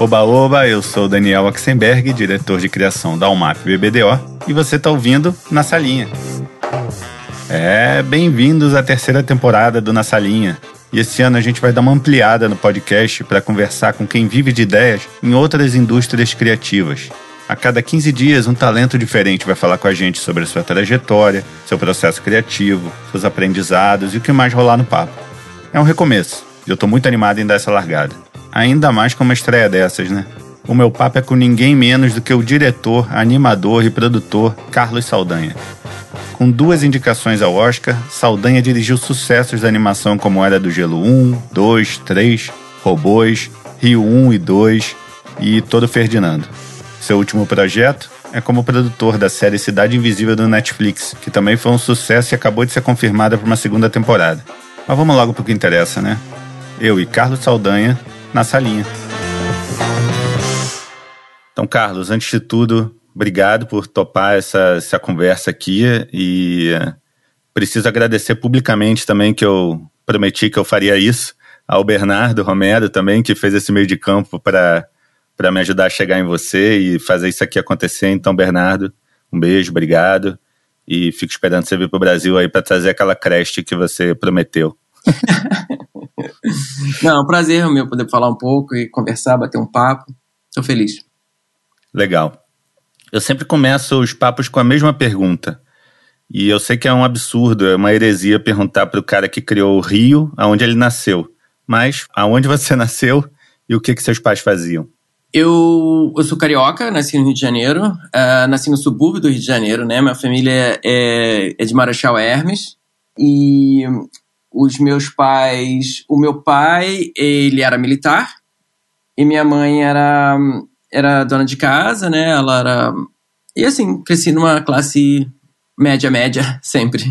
Oba Oba, eu sou Daniel Axenberg, diretor de criação da UMAP BBDO, e você está ouvindo Na Salinha. É, bem-vindos à terceira temporada do Na Salinha. E esse ano a gente vai dar uma ampliada no podcast para conversar com quem vive de ideias em outras indústrias criativas. A cada 15 dias, um talento diferente vai falar com a gente sobre a sua trajetória, seu processo criativo, seus aprendizados e o que mais rolar no papo. É um recomeço, e eu estou muito animado em dar essa largada. Ainda mais com uma estreia dessas, né? O meu papo é com ninguém menos do que o diretor, animador e produtor Carlos Saldanha. Com duas indicações ao Oscar, Saldanha dirigiu sucessos da animação como Era do Gelo 1, 2, 3, Robôs, Rio 1 e 2 e Todo Ferdinando. Seu último projeto é como produtor da série Cidade Invisível do Netflix, que também foi um sucesso e acabou de ser confirmada para uma segunda temporada. Mas vamos logo para o que interessa, né? Eu e Carlos Saldanha na salinha. Então, Carlos, antes de tudo, obrigado por topar essa, essa conversa aqui e preciso agradecer publicamente também que eu prometi que eu faria isso ao Bernardo Romero também, que fez esse meio de campo para me ajudar a chegar em você e fazer isso aqui acontecer. Então, Bernardo, um beijo, obrigado. E fico esperando você vir para o Brasil aí para trazer aquela creche que você prometeu. Não, é um prazer meu poder falar um pouco e conversar, bater um papo. Estou feliz. Legal. Eu sempre começo os papos com a mesma pergunta. E eu sei que é um absurdo, é uma heresia perguntar para o cara que criou o Rio aonde ele nasceu. Mas aonde você nasceu e o que, que seus pais faziam? Eu, eu sou carioca, nasci no Rio de Janeiro, uh, nasci no subúrbio do Rio de Janeiro, né? Minha família é, é de Marechal Hermes. E os meus pais, o meu pai, ele era militar e minha mãe era era dona de casa, né? Ela era e assim, cresci numa classe média média sempre.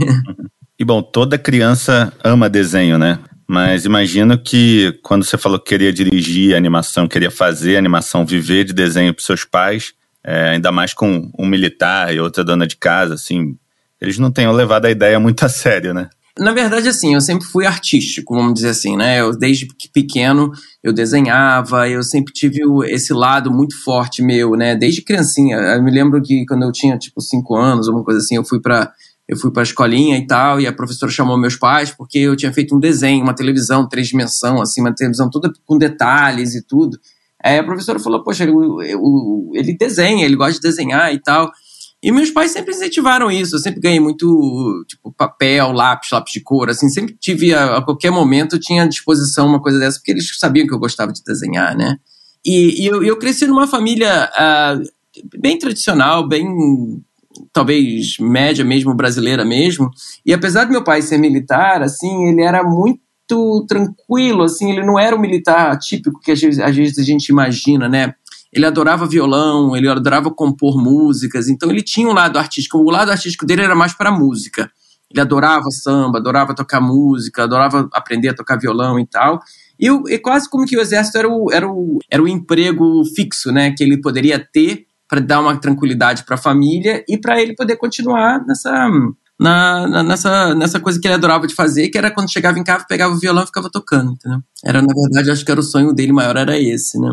E bom, toda criança ama desenho, né? Mas imagino que quando você falou que queria dirigir animação, queria fazer animação, viver de desenho para seus pais, é, ainda mais com um militar e outra dona de casa, assim, eles não tenham levado a ideia muito a sério, né? Na verdade, assim, eu sempre fui artístico, vamos dizer assim, né? Eu, desde pequeno eu desenhava, eu sempre tive esse lado muito forte meu, né? Desde criancinha. Eu me lembro que quando eu tinha, tipo, cinco anos, alguma coisa assim, eu fui para eu fui para a escolinha e tal, e a professora chamou meus pais porque eu tinha feito um desenho, uma televisão, três dimensão, assim, uma televisão toda com detalhes e tudo. Aí a professora falou, poxa, ele desenha, ele gosta de desenhar e tal. E meus pais sempre incentivaram isso. Eu sempre ganhei muito, tipo, papel, lápis, lápis de cor, assim, sempre tive, a, a qualquer momento, tinha à disposição uma coisa dessa, porque eles sabiam que eu gostava de desenhar, né? E, e eu, eu, cresci numa família uh, bem tradicional, bem, talvez, média mesmo, brasileira mesmo. E apesar de meu pai ser militar, assim, ele era muito tranquilo, assim, ele não era o militar típico que às vezes, às vezes a gente imagina, né? Ele adorava violão, ele adorava compor músicas, então ele tinha um lado artístico. O lado artístico dele era mais para música. Ele adorava samba, adorava tocar música, adorava aprender a tocar violão e tal. E, e quase como que o exército era o, era, o, era o emprego fixo, né? Que ele poderia ter para dar uma tranquilidade para a família e para ele poder continuar nessa, na, na, nessa, nessa coisa que ele adorava de fazer, que era quando chegava em casa, pegava o violão e ficava tocando, entendeu? Era, na verdade, acho que era o sonho dele maior, era esse, né?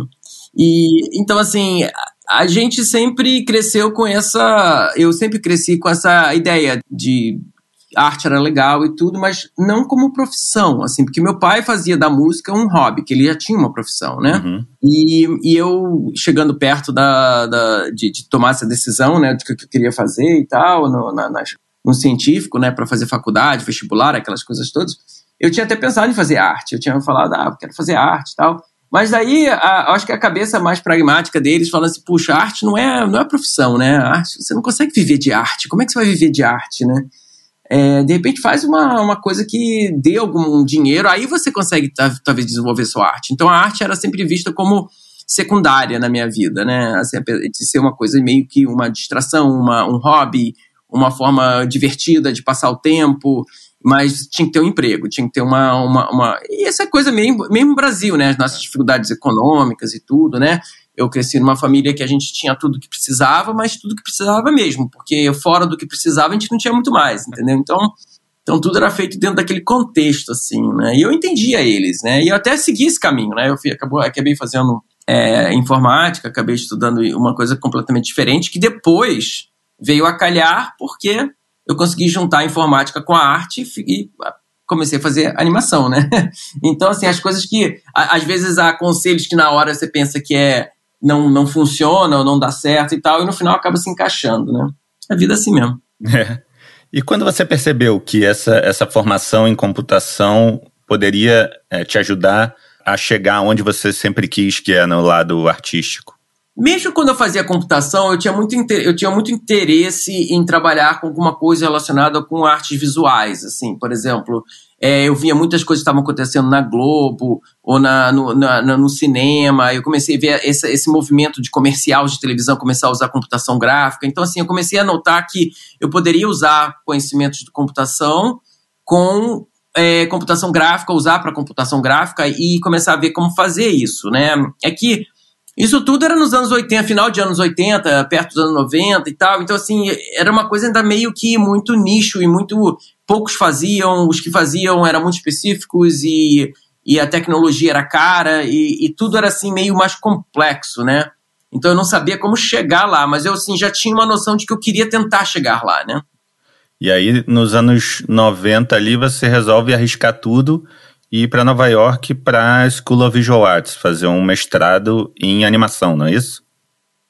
E então, assim, a gente sempre cresceu com essa. Eu sempre cresci com essa ideia de arte era legal e tudo, mas não como profissão, assim, porque meu pai fazia da música um hobby, que ele já tinha uma profissão, né? Uhum. E, e eu, chegando perto da, da de, de, tomar essa decisão, né, de que eu queria fazer e tal, no, na, no científico, né, para fazer faculdade, vestibular, aquelas coisas todas, eu tinha até pensado em fazer arte, eu tinha falado, ah, quero fazer arte e tal. Mas aí, a, acho que a cabeça mais pragmática deles fala assim, puxa, arte não é, não é profissão, né? arte, você não consegue viver de arte. Como é que você vai viver de arte, né? É, de repente faz uma, uma coisa que dê algum dinheiro, aí você consegue talvez desenvolver sua arte. Então a arte era sempre vista como secundária na minha vida, né? Assim, de ser uma coisa meio que uma distração, uma, um hobby, uma forma divertida de passar o tempo mas tinha que ter um emprego, tinha que ter uma. uma, uma... E essa coisa mesmo, mesmo no Brasil, né? As nossas dificuldades econômicas e tudo, né? Eu cresci numa família que a gente tinha tudo que precisava, mas tudo que precisava mesmo, porque fora do que precisava a gente não tinha muito mais, entendeu? Então, então tudo era feito dentro daquele contexto, assim, né? E eu entendia eles, né? E eu até segui esse caminho, né? Eu fui, acabou, acabei fazendo é, informática, acabei estudando uma coisa completamente diferente, que depois veio a calhar porque eu consegui juntar a informática com a arte e comecei a fazer animação, né? Então, assim, as coisas que às vezes há conselhos que na hora você pensa que é não, não funciona ou não dá certo e tal, e no final acaba se encaixando, né? A vida é assim mesmo. É. E quando você percebeu que essa, essa formação em computação poderia é, te ajudar a chegar onde você sempre quis, que é no lado artístico? Mesmo quando eu fazia computação, eu tinha muito, eu tinha muito interesse em trabalhar com alguma coisa relacionada com artes visuais, assim, por exemplo, é, eu via muitas coisas que estavam acontecendo na Globo ou na, no, na, no cinema. Eu comecei a ver esse, esse movimento de comercial de televisão começar a usar computação gráfica. Então, assim, eu comecei a notar que eu poderia usar conhecimentos de computação com é, computação gráfica, usar para computação gráfica e começar a ver como fazer isso, né? É que isso tudo era nos anos 80, final de anos 80, perto dos anos 90 e tal. Então, assim, era uma coisa ainda meio que muito nicho e muito. Poucos faziam, os que faziam eram muito específicos e, e a tecnologia era cara e, e tudo era, assim, meio mais complexo, né? Então eu não sabia como chegar lá, mas eu, assim, já tinha uma noção de que eu queria tentar chegar lá, né? E aí, nos anos 90 ali, você resolve arriscar tudo e ir para Nova York para a School of Visual Arts, fazer um mestrado em animação, não é isso?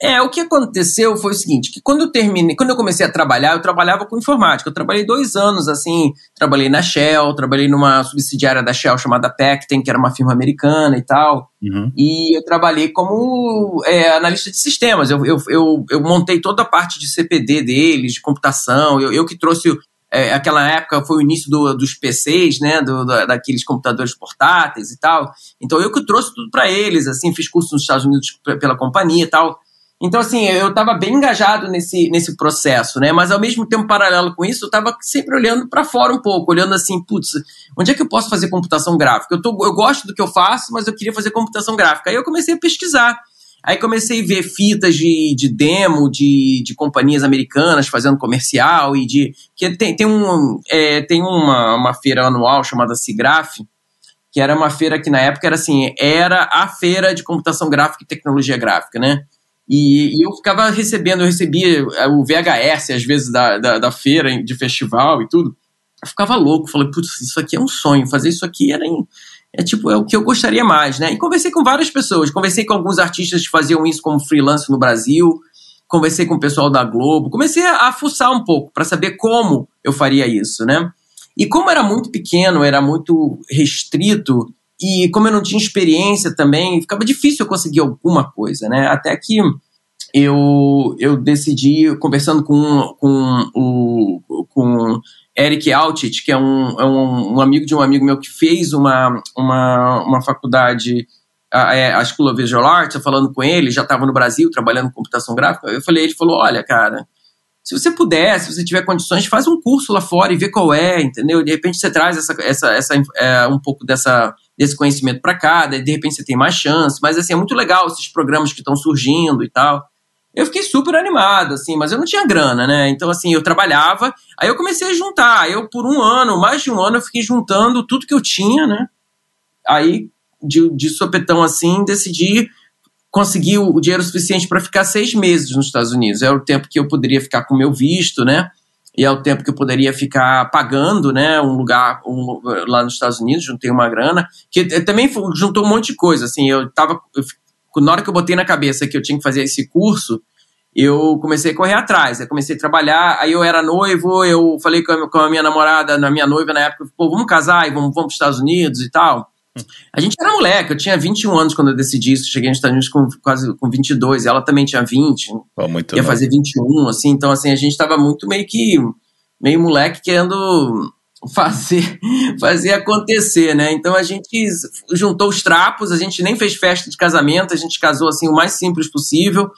É, o que aconteceu foi o seguinte, que quando eu terminei, quando eu comecei a trabalhar, eu trabalhava com informática. Eu trabalhei dois anos, assim, trabalhei na Shell, trabalhei numa subsidiária da Shell chamada Pecten, que era uma firma americana e tal. Uhum. E eu trabalhei como é, analista de sistemas. Eu, eu, eu, eu, montei toda a parte de CPD deles, de computação. Eu, eu que trouxe é, aquela época foi o início do, dos PCs, né, do, daqueles computadores portáteis e tal. Então eu que trouxe tudo para eles, assim, fiz curso nos Estados Unidos pela companhia e tal. Então, assim, eu estava bem engajado nesse, nesse processo, né? Mas ao mesmo tempo, paralelo com isso, eu estava sempre olhando para fora um pouco, olhando assim, putz, onde é que eu posso fazer computação gráfica? Eu, tô, eu gosto do que eu faço, mas eu queria fazer computação gráfica. Aí eu comecei a pesquisar. Aí comecei a ver fitas de, de demo de, de companhias americanas fazendo comercial e de. que Tem, tem, um, é, tem uma, uma feira anual chamada CIGRAF, que era uma feira que na época era assim, era a feira de computação gráfica e tecnologia gráfica, né? E, e, eu ficava recebendo, eu recebia o VHS às vezes da, da, da, feira, de festival e tudo. Eu ficava louco, falei, putz, isso aqui é um sonho, fazer isso aqui era, é tipo, é o que eu gostaria mais, né? E conversei com várias pessoas, conversei com alguns artistas que faziam isso como freelance no Brasil, conversei com o pessoal da Globo, comecei a, a fuçar um pouco para saber como eu faria isso, né? E como era muito pequeno, era muito restrito, e como eu não tinha experiência também, ficava difícil eu conseguir alguma coisa, né? Até que eu, eu decidi, conversando com, com o com Eric Altit, que é um, é um, um, amigo de um amigo meu que fez uma, uma, uma faculdade, a, é, a of Visual Arts, falando com ele, já estava no Brasil trabalhando com computação gráfica. Eu falei, ele falou: olha, cara, se você puder, se você tiver condições, faz um curso lá fora e vê qual é, entendeu? De repente você traz essa, essa, essa é, um pouco dessa, desse conhecimento para cá, de repente você tem mais chance. Mas assim, é muito legal esses programas que estão surgindo e tal. Eu fiquei super animado, assim, mas eu não tinha grana, né? Então, assim, eu trabalhava, aí eu comecei a juntar. Eu, por um ano, mais de um ano, eu fiquei juntando tudo que eu tinha, né? Aí, de, de sopetão assim, decidi conseguir o dinheiro suficiente para ficar seis meses nos Estados Unidos. É o tempo que eu poderia ficar com meu visto, né? E é o tempo que eu poderia ficar pagando, né? Um lugar um, lá nos Estados Unidos, juntei uma grana, que também juntou um monte de coisa. Assim, eu tava. Eu na hora que eu botei na cabeça que eu tinha que fazer esse curso, eu comecei a correr atrás. Eu comecei a trabalhar, aí eu era noivo, eu falei com a, com a minha namorada, na minha noiva na época, pô, vamos casar e vamos, vamos para os Estados Unidos e tal. A gente era moleque, eu tinha 21 anos quando eu decidi isso, cheguei nos Estados Unidos com quase com 22, ela também tinha 20, oh, muito ia novo. fazer 21, assim, então assim, a gente estava muito meio que, meio moleque querendo fazer, fazer acontecer, né? Então a gente juntou os trapos, a gente nem fez festa de casamento, a gente casou assim o mais simples possível.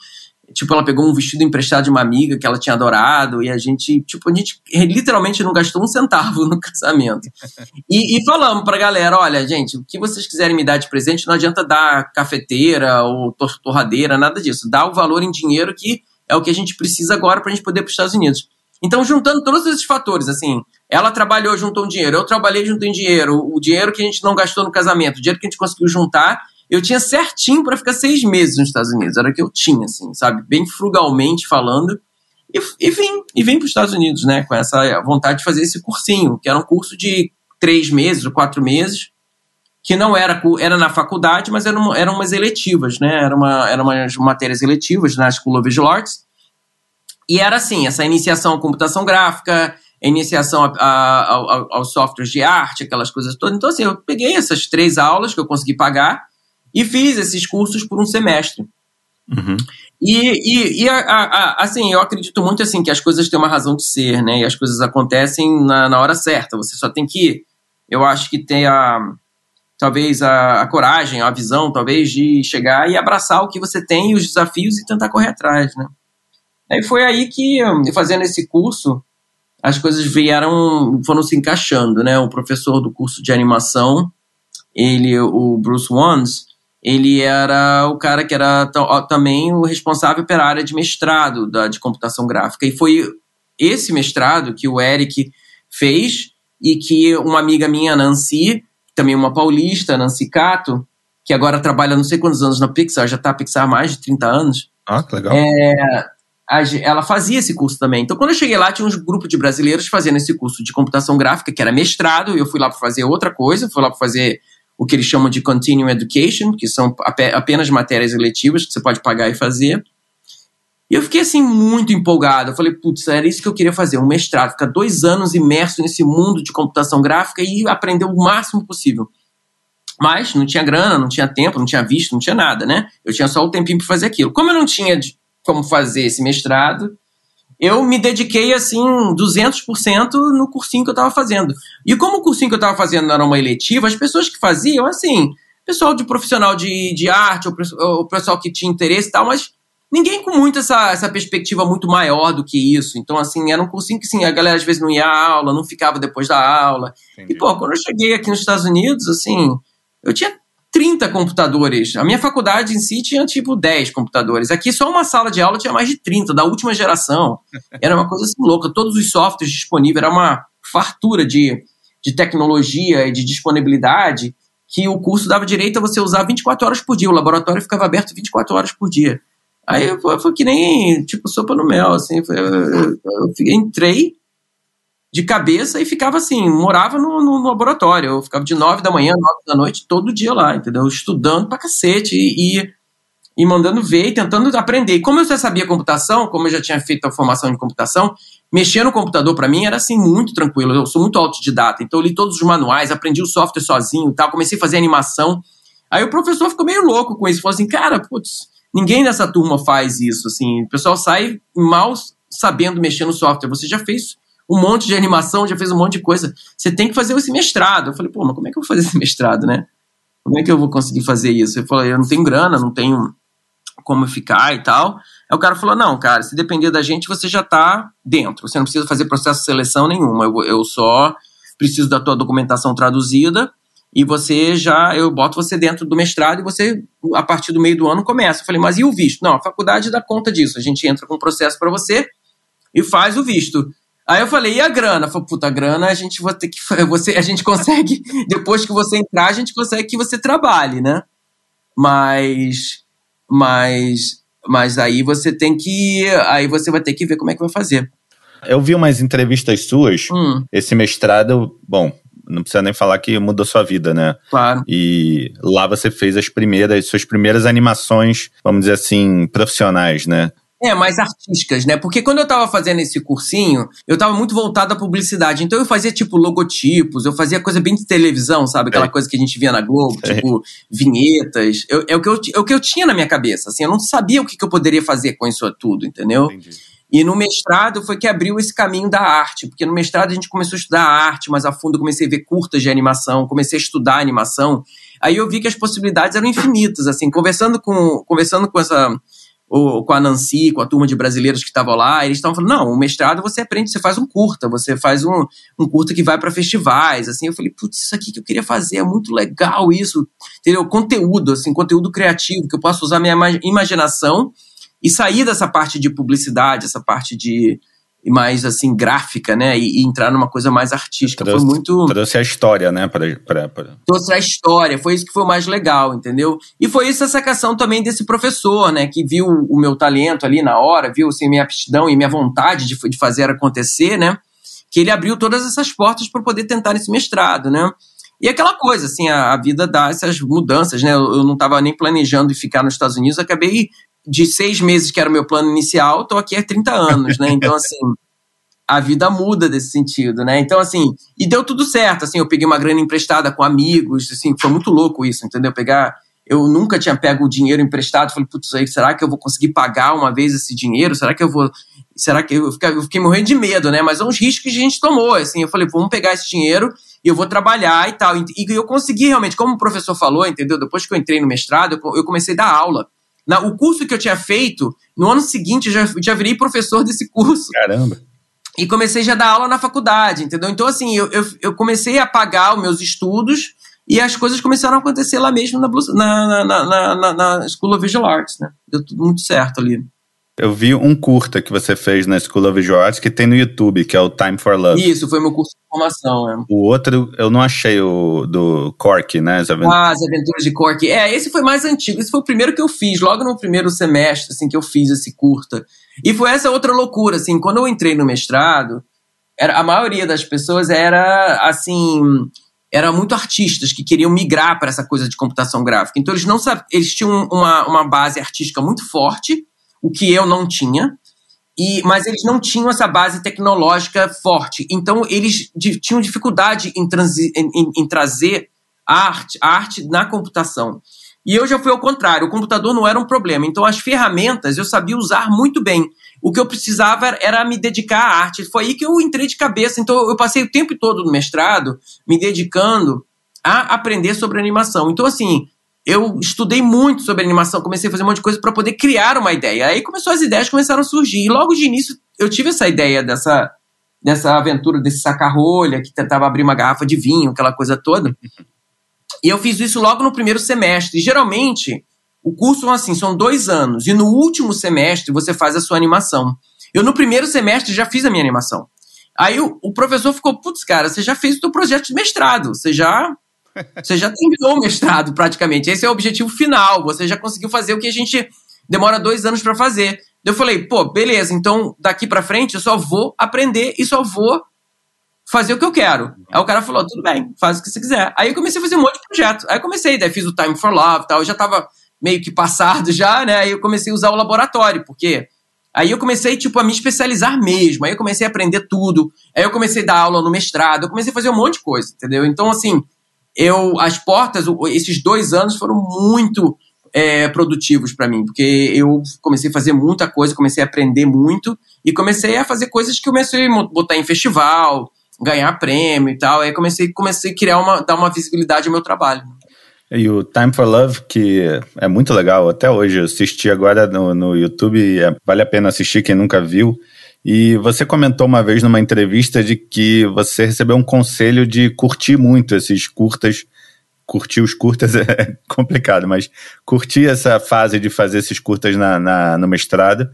Tipo, ela pegou um vestido emprestado de uma amiga que ela tinha adorado, e a gente, tipo, a gente literalmente não gastou um centavo no casamento. E, e falamos pra galera: olha, gente, o que vocês quiserem me dar de presente, não adianta dar cafeteira ou torradeira, nada disso. Dá o valor em dinheiro que é o que a gente precisa agora pra gente poder ir pros Estados Unidos. Então, juntando todos esses fatores, assim, ela trabalhou, juntou um dinheiro, eu trabalhei, juntei dinheiro, o dinheiro que a gente não gastou no casamento, o dinheiro que a gente conseguiu juntar, eu tinha certinho para ficar seis meses nos Estados Unidos. Era o que eu tinha, assim, sabe? Bem frugalmente falando. E, e vim, e vim para os Estados Unidos, né? Com essa vontade de fazer esse cursinho, que era um curso de três meses ou quatro meses, que não era, era na faculdade, mas eram, eram umas eletivas, né? Era uma, eram umas matérias eletivas na School of Visual Arts. E era assim, essa iniciação à computação gráfica, a iniciação aos softwares de arte, aquelas coisas todas. Então, assim, eu peguei essas três aulas que eu consegui pagar e fiz esses cursos por um semestre. Uhum. E, e, e a, a, assim, eu acredito muito assim que as coisas têm uma razão de ser, né? E as coisas acontecem na, na hora certa. Você só tem que, eu acho que ter a, talvez a, a, coragem, a visão, talvez de chegar e abraçar o que você tem, os desafios e tentar correr atrás, né? Aí foi aí que, fazendo esse curso, as coisas vieram, foram se encaixando, né? O professor do curso de animação, ele, o Bruce Wands, ele era o cara que era também o responsável pela área de mestrado da, de computação gráfica. E foi esse mestrado que o Eric fez e que uma amiga minha, Nancy, também uma paulista, Nancy Cato, que agora trabalha não sei quantos anos na Pixar, já está a Pixar há mais de 30 anos. Ah, que legal. É, ela fazia esse curso também. Então, quando eu cheguei lá, tinha uns grupos de brasileiros fazendo esse curso de computação gráfica, que era mestrado, e eu fui lá para fazer outra coisa, fui lá para fazer o que eles chamam de Continuing Education, que são apenas matérias eletivas que você pode pagar e fazer. E eu fiquei assim muito empolgado. Eu falei, putz, era isso que eu queria fazer, um mestrado, ficar dois anos imerso nesse mundo de computação gráfica e aprender o máximo possível. Mas não tinha grana, não tinha tempo, não tinha visto, não tinha nada, né? Eu tinha só o tempinho para fazer aquilo. Como eu não tinha como fazer esse mestrado, eu me dediquei assim 200% no cursinho que eu estava fazendo. E como o cursinho que eu estava fazendo era uma eletiva, as pessoas que faziam, assim, pessoal de profissional de, de arte, o pessoal que tinha interesse e tal, mas ninguém com muito essa, essa perspectiva muito maior do que isso. Então, assim, era um cursinho que assim, a galera às vezes não ia à aula, não ficava depois da aula. Entendi. E, pô, quando eu cheguei aqui nos Estados Unidos, assim, eu tinha 30 computadores. A minha faculdade em si tinha tipo 10 computadores. Aqui só uma sala de aula tinha mais de 30, da última geração. Era uma coisa assim louca. Todos os softwares disponíveis, era uma fartura de, de tecnologia e de disponibilidade que o curso dava direito a você usar 24 horas por dia. O laboratório ficava aberto 24 horas por dia. Aí foi que nem, tipo, sopa no mel, assim. Eu, eu, eu entrei, de cabeça e ficava assim, morava no, no, no laboratório. Eu ficava de nove da manhã, nove da noite, todo dia lá, entendeu? Estudando pra cacete e, e, e mandando ver e tentando aprender. E como eu já sabia computação, como eu já tinha feito a formação de computação, mexer no computador para mim era assim muito tranquilo. Eu sou muito autodidata, então eu li todos os manuais, aprendi o software sozinho, tal, comecei a fazer animação. Aí o professor ficou meio louco com isso, falou assim: "Cara, putz, ninguém nessa turma faz isso assim. O pessoal sai mal sabendo mexer no software. Você já fez um monte de animação, já fez um monte de coisa. Você tem que fazer esse mestrado. Eu falei, pô, mas como é que eu vou fazer esse mestrado, né? Como é que eu vou conseguir fazer isso? Eu falei, eu não tenho grana, não tenho como ficar e tal. Aí o cara falou, não, cara, se depender da gente, você já tá dentro. Você não precisa fazer processo de seleção nenhuma. Eu, eu só preciso da tua documentação traduzida e você já, eu boto você dentro do mestrado e você, a partir do meio do ano, começa. Eu falei, mas e o visto? Não, a faculdade dá conta disso. A gente entra com um processo para você e faz o visto. Aí eu falei, e a grana? Eu falei, puta, a grana a gente vai ter que. Você, a gente consegue, depois que você entrar, a gente consegue que você trabalhe, né? Mas. Mas. Mas aí você tem que. Aí você vai ter que ver como é que vai fazer. Eu vi umas entrevistas suas. Hum. Esse mestrado, bom, não precisa nem falar que mudou sua vida, né? Claro. E lá você fez as primeiras, suas primeiras animações, vamos dizer assim, profissionais, né? É, mais artísticas, né? Porque quando eu tava fazendo esse cursinho, eu tava muito voltado à publicidade. Então eu fazia, tipo, logotipos, eu fazia coisa bem de televisão, sabe? Aquela é. coisa que a gente via na Globo, é. tipo, vinhetas. Eu, é, o que eu, é o que eu tinha na minha cabeça, assim. Eu não sabia o que, que eu poderia fazer com isso tudo, entendeu? Entendi. E no mestrado foi que abriu esse caminho da arte, porque no mestrado a gente começou a estudar arte mais a fundo, comecei a ver curtas de animação, comecei a estudar animação. Aí eu vi que as possibilidades eram infinitas, assim, conversando com, conversando com essa ou com a Nancy, com a turma de brasileiros que estavam lá, eles estavam falando, não, o mestrado você aprende, você faz um curta, você faz um, um curta que vai para festivais, assim, eu falei, putz, isso aqui que eu queria fazer, é muito legal isso, entendeu? Conteúdo, assim, conteúdo criativo, que eu posso usar minha imaginação e sair dessa parte de publicidade, essa parte de, mais assim gráfica, né? E, e, entrar numa coisa mais artística. Trouxe, foi muito. Trouxe a história, né? Pra, pra, pra... Trouxe a história, foi isso que foi o mais legal, entendeu? E foi isso a sacação também desse professor, né? Que viu o meu talento ali na hora, viu assim, minha aptidão e minha vontade de, de fazer acontecer, né? Que ele abriu todas essas portas para poder tentar esse mestrado, né? E aquela coisa, assim, a, a vida dá essas mudanças, né? Eu, eu não estava nem planejando ficar nos Estados Unidos, acabei de seis meses, que era o meu plano inicial, estou aqui há 30 anos, né? Então, assim, a vida muda desse sentido, né? Então, assim, e deu tudo certo, assim, eu peguei uma grana emprestada com amigos, assim, foi muito louco isso, entendeu? Pegar, eu nunca tinha pego o dinheiro emprestado, falei, putz, aí, será que eu vou conseguir pagar uma vez esse dinheiro? Será que eu vou, será que eu fiquei, eu fiquei morrendo de medo, né? Mas são os riscos que a gente tomou, assim, eu falei, vamos pegar esse dinheiro e eu vou trabalhar e tal, e eu consegui realmente, como o professor falou, entendeu? Depois que eu entrei no mestrado, eu comecei a dar aula, na, o curso que eu tinha feito, no ano seguinte eu já, já virei professor desse curso. Caramba. E comecei já a dar aula na faculdade, entendeu? Então, assim, eu, eu, eu comecei a pagar os meus estudos e as coisas começaram a acontecer lá mesmo na, na, na, na, na School of Visual Arts, né? Deu tudo muito certo ali. Eu vi um curta que você fez na School of Visual Arts que tem no YouTube, que é o Time for Love. Isso, foi meu curso de formação. É. O outro, eu não achei o do Cork, né? As aventuras. Ah, as aventuras de Cork. É, esse foi mais antigo. Esse foi o primeiro que eu fiz, logo no primeiro semestre, assim, que eu fiz esse curta. E foi essa outra loucura, assim, quando eu entrei no mestrado, era, a maioria das pessoas era, assim, era muito artistas que queriam migrar para essa coisa de computação gráfica. Então eles não eles tinham uma, uma base artística muito forte, o que eu não tinha. E, mas eles não tinham essa base tecnológica forte. Então, eles tinham dificuldade em, transi, em, em, em trazer arte, arte na computação. E eu já fui ao contrário, o computador não era um problema. Então, as ferramentas eu sabia usar muito bem. O que eu precisava era me dedicar à arte. Foi aí que eu entrei de cabeça. Então, eu passei o tempo todo no mestrado me dedicando a aprender sobre animação. Então, assim, eu estudei muito sobre animação, comecei a fazer um monte de coisa para poder criar uma ideia. Aí começou as ideias começaram a surgir. E logo de início eu tive essa ideia dessa dessa aventura desse saca-rolha que tentava abrir uma garrafa de vinho, aquela coisa toda. E eu fiz isso logo no primeiro semestre. E, geralmente o curso assim são dois anos e no último semestre você faz a sua animação. Eu no primeiro semestre já fiz a minha animação. Aí o, o professor ficou, putz, cara, você já fez o seu projeto de mestrado, você já você já terminou o mestrado, praticamente. Esse é o objetivo final. Você já conseguiu fazer o que a gente demora dois anos para fazer. Eu falei, pô, beleza, então daqui para frente eu só vou aprender e só vou fazer o que eu quero. Aí o cara falou, tudo bem, faz o que você quiser. Aí eu comecei a fazer um monte de projeto. Aí eu comecei, daí fiz o Time for Love tal. Eu já tava meio que passado já, né? Aí eu comecei a usar o laboratório, porque aí eu comecei, tipo, a me especializar mesmo. Aí eu comecei a aprender tudo. Aí eu comecei a dar aula no mestrado. Eu comecei a fazer um monte de coisa, entendeu? Então, assim, eu as portas, esses dois anos foram muito é, produtivos para mim, porque eu comecei a fazer muita coisa, comecei a aprender muito e comecei a fazer coisas que comecei a botar em festival, ganhar prêmio e tal. Aí comecei, comecei a criar uma, dar uma visibilidade ao meu trabalho. E o Time for Love, que é muito legal, até hoje eu assisti agora no, no YouTube, é, vale a pena assistir quem nunca viu. E você comentou uma vez numa entrevista de que você recebeu um conselho de curtir muito esses curtas. Curtir os curtas é complicado, mas curtir essa fase de fazer esses curtas na, na, no mestrado,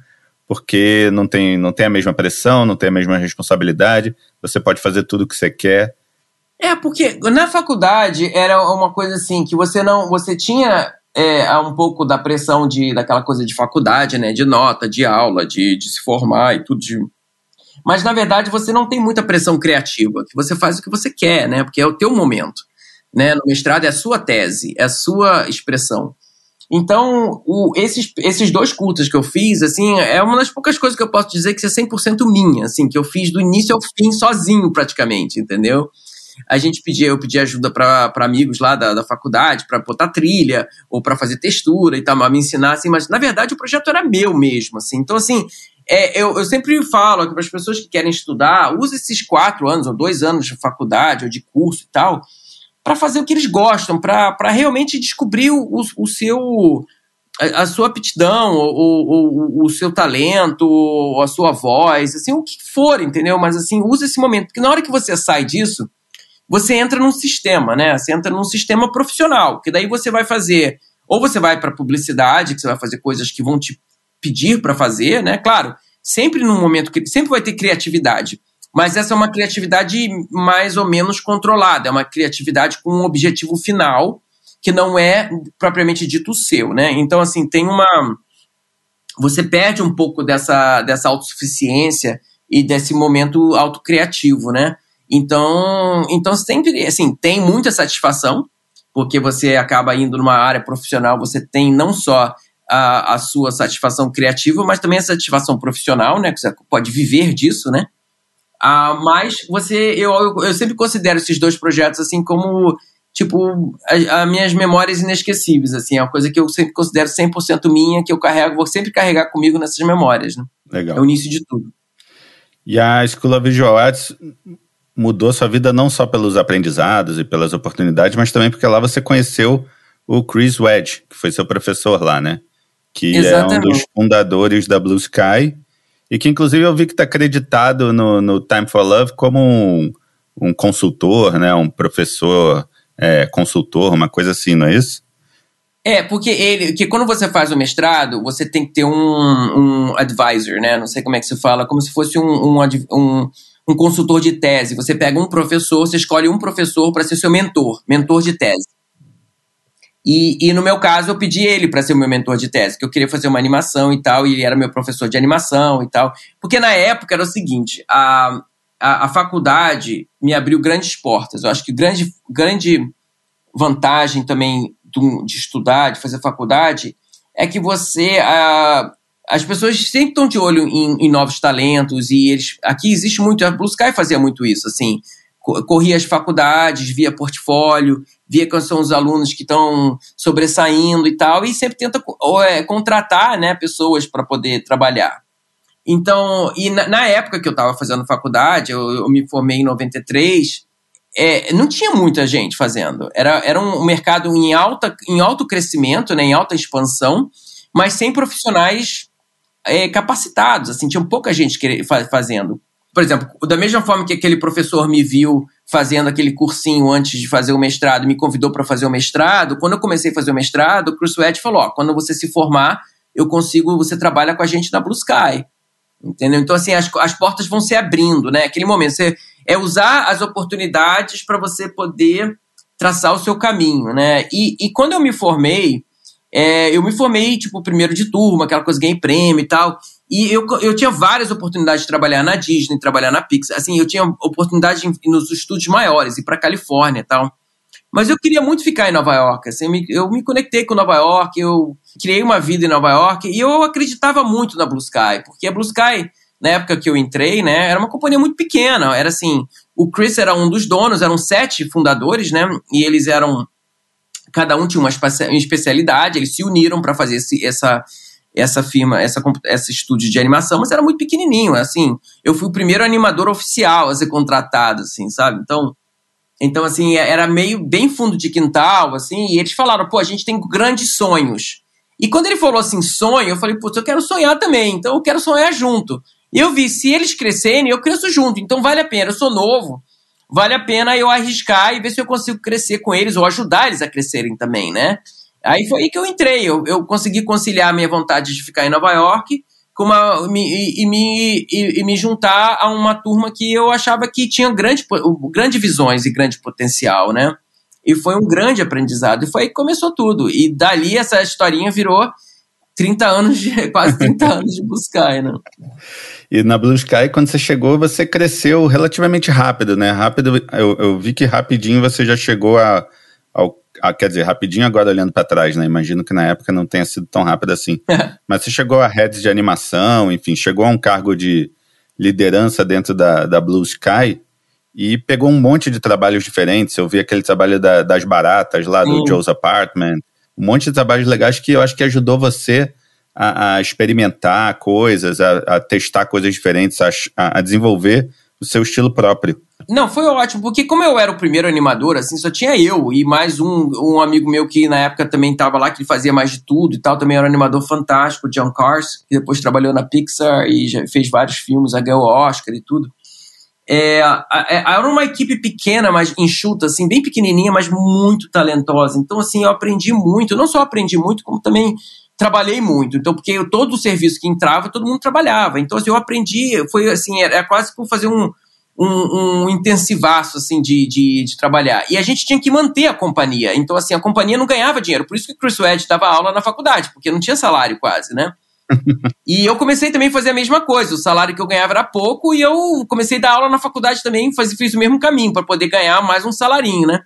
porque não tem, não tem a mesma pressão, não tem a mesma responsabilidade, você pode fazer tudo o que você quer. É, porque na faculdade era uma coisa assim, que você não. Você tinha é, um pouco da pressão de, daquela coisa de faculdade, né? De nota, de aula, de, de se formar e tudo. De... Mas, na verdade, você não tem muita pressão criativa, você faz o que você quer, né? Porque é o teu momento. Né? No mestrado é a sua tese, é a sua expressão. Então, o, esses, esses dois cultos que eu fiz, assim, é uma das poucas coisas que eu posso dizer que é 100% minha, assim, que eu fiz do início ao fim sozinho, praticamente, entendeu? A gente pedia, eu pedia ajuda para amigos lá da, da faculdade para botar trilha ou para fazer textura e tal, me ensinar assim, mas na verdade o projeto era meu mesmo, assim. Então, assim, é, eu, eu sempre falo para as pessoas que querem estudar, use esses quatro anos ou dois anos de faculdade ou de curso e tal, para fazer o que eles gostam, para realmente descobrir o, o seu a, sua aptidão, o, o, o seu talento, a sua voz, assim, o que for, entendeu? Mas assim, use esse momento, porque na hora que você sai disso, você entra num sistema, né? Você entra num sistema profissional, que daí você vai fazer, ou você vai para publicidade, que você vai fazer coisas que vão te pedir para fazer, né? Claro, sempre num momento que sempre vai ter criatividade. Mas essa é uma criatividade mais ou menos controlada, é uma criatividade com um objetivo final que não é propriamente dito seu, né? Então, assim, tem uma. Você perde um pouco dessa, dessa autossuficiência e desse momento autocriativo, né? Então, então sempre, assim, tem muita satisfação, porque você acaba indo numa área profissional, você tem não só a, a sua satisfação criativa, mas também a satisfação profissional, né? Que você pode viver disso, né? Ah, mas você, eu, eu, eu sempre considero esses dois projetos assim como tipo, as, minhas memórias inesquecíveis, assim, é uma coisa que eu sempre considero 100% minha, que eu carrego, vou sempre carregar comigo nessas memórias, né? Legal. É o início de tudo. E a of Visual Arts mudou sua vida não só pelos aprendizados e pelas oportunidades, mas também porque lá você conheceu o Chris Wedge, que foi seu professor lá, né? Que Exatamente. é um dos fundadores da Blue Sky e que inclusive eu vi que está acreditado no, no, Time for Love como um, um consultor, né? Um professor é, consultor, uma coisa assim, não é isso? É, porque ele, que quando você faz o mestrado, você tem que ter um, um advisor, né? Não sei como é que se fala, como se fosse um, um, um, um consultor de tese. Você pega um professor, você escolhe um professor para ser seu mentor, mentor de tese. E, e no meu caso, eu pedi ele para ser o meu mentor de tese, que eu queria fazer uma animação e tal, e ele era meu professor de animação e tal. Porque na época era o seguinte: a, a, a faculdade me abriu grandes portas. Eu acho que grande, grande vantagem também de estudar, de fazer faculdade, é que você. A, as pessoas sempre estão de olho em, em, novos talentos e eles. Aqui existe muito. A Blue Sky fazia muito isso, assim. Corria as faculdades, via portfólio, via quais são os alunos que estão sobressaindo e tal, e sempre tenta ou é, contratar né, pessoas para poder trabalhar. Então, e na, na época que eu estava fazendo faculdade, eu, eu, me formei em 93, é, não tinha muita gente fazendo. Era, era um mercado em, alta, em alto crescimento, né, em alta expansão, mas sem profissionais é, capacitados. Assim, tinha pouca gente fazendo. Por exemplo, da mesma forma que aquele professor me viu fazendo aquele cursinho antes de fazer o mestrado, me convidou para fazer o mestrado, quando eu comecei a fazer o mestrado, o Chris Wedge falou: ó, quando você se formar, eu consigo, você trabalha com a gente na Blue Sky. Entendeu? Então, assim, as, as portas vão se abrindo, né? Aquele momento, você, é usar as oportunidades para você poder traçar o seu caminho, né? E, e quando eu me formei, é, eu me formei, tipo, primeiro de turma, aquela coisa, ganhei prêmio e tal. E eu, eu tinha várias oportunidades de trabalhar na Disney, trabalhar na Pixar. Assim, eu tinha oportunidade nos estúdios maiores, ir para Califórnia e tal. Mas eu queria muito ficar em Nova York. Assim, eu me conectei com Nova York, eu criei uma vida em Nova York e eu acreditava muito na Blue Sky, porque a Blue Sky, na época que eu entrei, né, era uma companhia muito pequena. Era assim, o Chris era um dos donos, eram sete fundadores, né, e eles eram cada um tinha uma especialidade, eles se uniram para fazer esse, essa essa firma, essa, essa estúdio de animação, mas era muito pequenininho, assim. Eu fui o primeiro animador oficial a ser contratado, assim, sabe? Então, então, assim, é, era meio bem fundo de quintal, assim, e eles falaram, pô, a gente tem grandes sonhos. E quando ele falou assim, sonho, eu falei, putz, eu quero sonhar também, então eu quero sonhar junto. E eu vi, se eles crescerem, eu cresço junto, então vale a pena, eu sou novo, vale a pena eu arriscar e ver se eu consigo crescer com eles ou ajudar eles a crescerem também, né? Aí foi aí que eu entrei, eu, eu consegui conciliar a minha vontade de ficar em Nova York com uma, e, e, me, e, e, me juntar a uma turma que eu achava que tinha grande, grande visões e grande potencial, né? E foi um grande aprendizado. E foi aí que começou tudo. E dali essa historinha virou 30 anos, de, quase 30 anos de Blue Sky, né? E na Blue Sky, quando você chegou, você cresceu relativamente rápido, né? Rápido, eu, eu vi que rapidinho você já chegou a, ao ah, quer dizer, rapidinho agora olhando para trás, né? Imagino que na época não tenha sido tão rápido assim. Mas você chegou a heads de animação, enfim, chegou a um cargo de liderança dentro da, da Blue Sky e pegou um monte de trabalhos diferentes. Eu vi aquele trabalho da, das baratas lá do Joe's Apartment, um monte de trabalhos legais que eu acho que ajudou você a, a experimentar coisas, a, a, testar coisas diferentes, a, a desenvolver o seu estilo próprio. Não, foi ótimo, porque como eu era o primeiro animador, assim, só tinha eu e mais um, um amigo meu que na época também estava lá, que ele fazia mais de tudo e tal, também era um animador fantástico, John Cars, que depois trabalhou na Pixar e já fez vários filmes, ganhou Oscar e tudo. É, era uma equipe pequena, mas enxuta, assim, bem pequenininha, mas muito talentosa. Então, assim, eu aprendi muito. Não só aprendi muito, como também trabalhei muito. Então, porque eu, todo o serviço que entrava, todo mundo trabalhava. Então, assim, eu aprendi, foi assim, era, era quase como fazer um, um, um intensivaço, assim, de, de, de, trabalhar. E a gente tinha que manter a companhia. Então, assim, a companhia não ganhava dinheiro. Por isso que o Chris Wedge dava aula na faculdade, porque não tinha salário quase, né? e eu comecei também a fazer a mesma coisa. O salário que eu ganhava era pouco e eu comecei a dar aula na faculdade também, faz, fiz o mesmo caminho para poder ganhar mais um salarinho, né?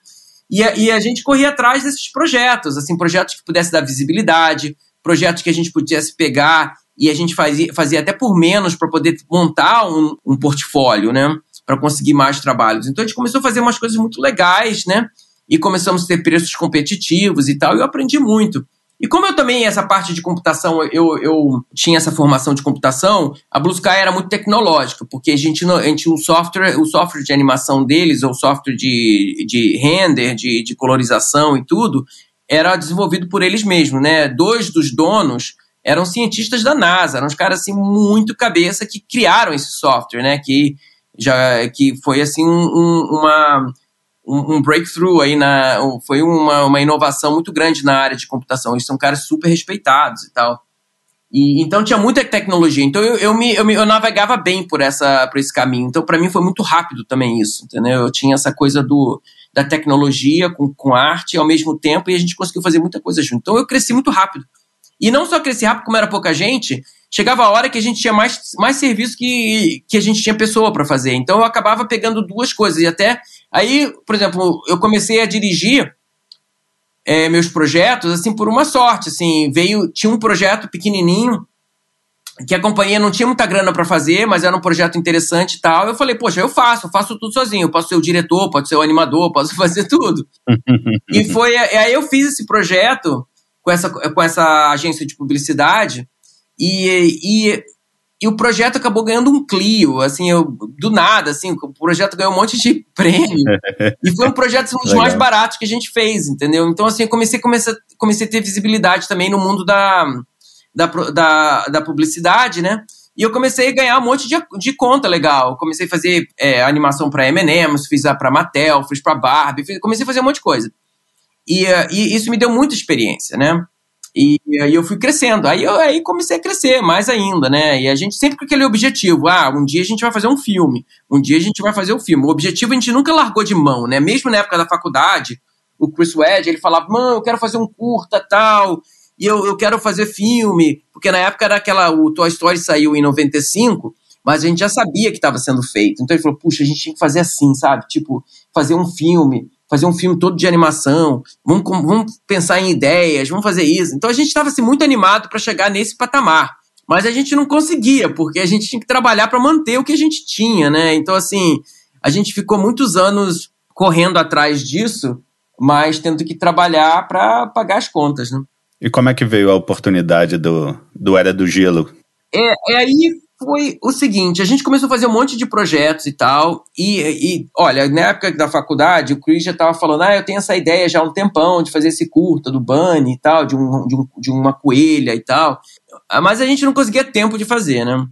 E a, e a gente corria atrás desses projetos, assim, projetos que pudessem dar visibilidade, projetos que a gente pudesse pegar e a gente fazia, fazia até por menos para poder montar um, um portfólio, né? Para conseguir mais trabalhos. Então a gente começou a fazer umas coisas muito legais, né? E começamos a ter preços competitivos e tal, e eu aprendi muito. E como eu também, essa parte de computação, eu, eu tinha essa formação de computação, a Blue Sky era muito tecnológica, porque a gente, a gente o software, o software de animação deles, ou software de, de render, de, de colorização e tudo, era desenvolvido por eles mesmos, né? Dois dos donos eram cientistas da NASA, eram uns caras assim muito cabeça que criaram esse software, né? Que já que foi assim um, uma um, um, breakthrough aí na. Foi uma, uma inovação muito grande na área de computação. Eles são caras super respeitados e tal. E, então tinha muita tecnologia. Então eu, eu, me, eu, me, eu navegava bem por, essa, por esse caminho. Então para mim foi muito rápido também isso, entendeu? Eu tinha essa coisa do, da tecnologia com, com arte ao mesmo tempo e a gente conseguiu fazer muita coisa junto. Então eu cresci muito rápido. E não só cresci rápido, como era pouca gente, chegava a hora que a gente tinha mais, mais serviço que, que a gente tinha pessoa para fazer. Então eu acabava pegando duas coisas. E até aí, por exemplo, eu comecei a dirigir é, meus projetos assim por uma sorte. Assim, veio, tinha um projeto pequenininho que a companhia não tinha muita grana para fazer, mas era um projeto interessante e tal. Eu falei, poxa, eu faço, eu faço tudo sozinho. Eu posso ser o diretor, posso ser o animador, posso fazer tudo. e foi aí eu fiz esse projeto com essa, com essa agência de publicidade e, e, e o projeto acabou ganhando um Clio, assim, eu, do nada, assim, o projeto ganhou um monte de prêmio. e foi um projeto assim, um dos mais baratos que a gente fez, entendeu? Então, assim, eu comecei, comecei, comecei a ter visibilidade também no mundo da, da, da, da publicidade, né? E eu comecei a ganhar um monte de, de conta legal. Comecei a fazer é, animação para M&M's, fiz para Mattel, fiz para Barbie, fiz, comecei a fazer um monte de coisa. E, e isso me deu muita experiência, né? E aí eu fui crescendo. Aí eu aí comecei a crescer mais ainda, né? E a gente sempre com aquele objetivo: ah, um dia a gente vai fazer um filme, um dia a gente vai fazer um filme. O objetivo a gente nunca largou de mão, né? Mesmo na época da faculdade, o Chris Wedge, ele falava: mano, eu quero fazer um curta tal, e eu, eu quero fazer filme, porque na época era aquela. O Toy Story saiu em 95, mas a gente já sabia que estava sendo feito. Então ele falou: puxa, a gente tinha que fazer assim, sabe? Tipo, fazer um filme fazer um filme todo de animação, vamos, vamos pensar em ideias, vamos fazer isso. Então a gente estava assim, muito animado para chegar nesse patamar. Mas a gente não conseguia, porque a gente tinha que trabalhar para manter o que a gente tinha, né? Então, assim, a gente ficou muitos anos correndo atrás disso, mas tendo que trabalhar para pagar as contas, né? E como é que veio a oportunidade do, do Era do Gelo? É, é aí foi o seguinte: a gente começou a fazer um monte de projetos e tal. E, e olha, na época da faculdade, o Chris já estava falando: ah, eu tenho essa ideia já há um tempão de fazer esse curta do Bunny e tal, de, um, de, um, de uma coelha e tal. Mas a gente não conseguia tempo de fazer, né?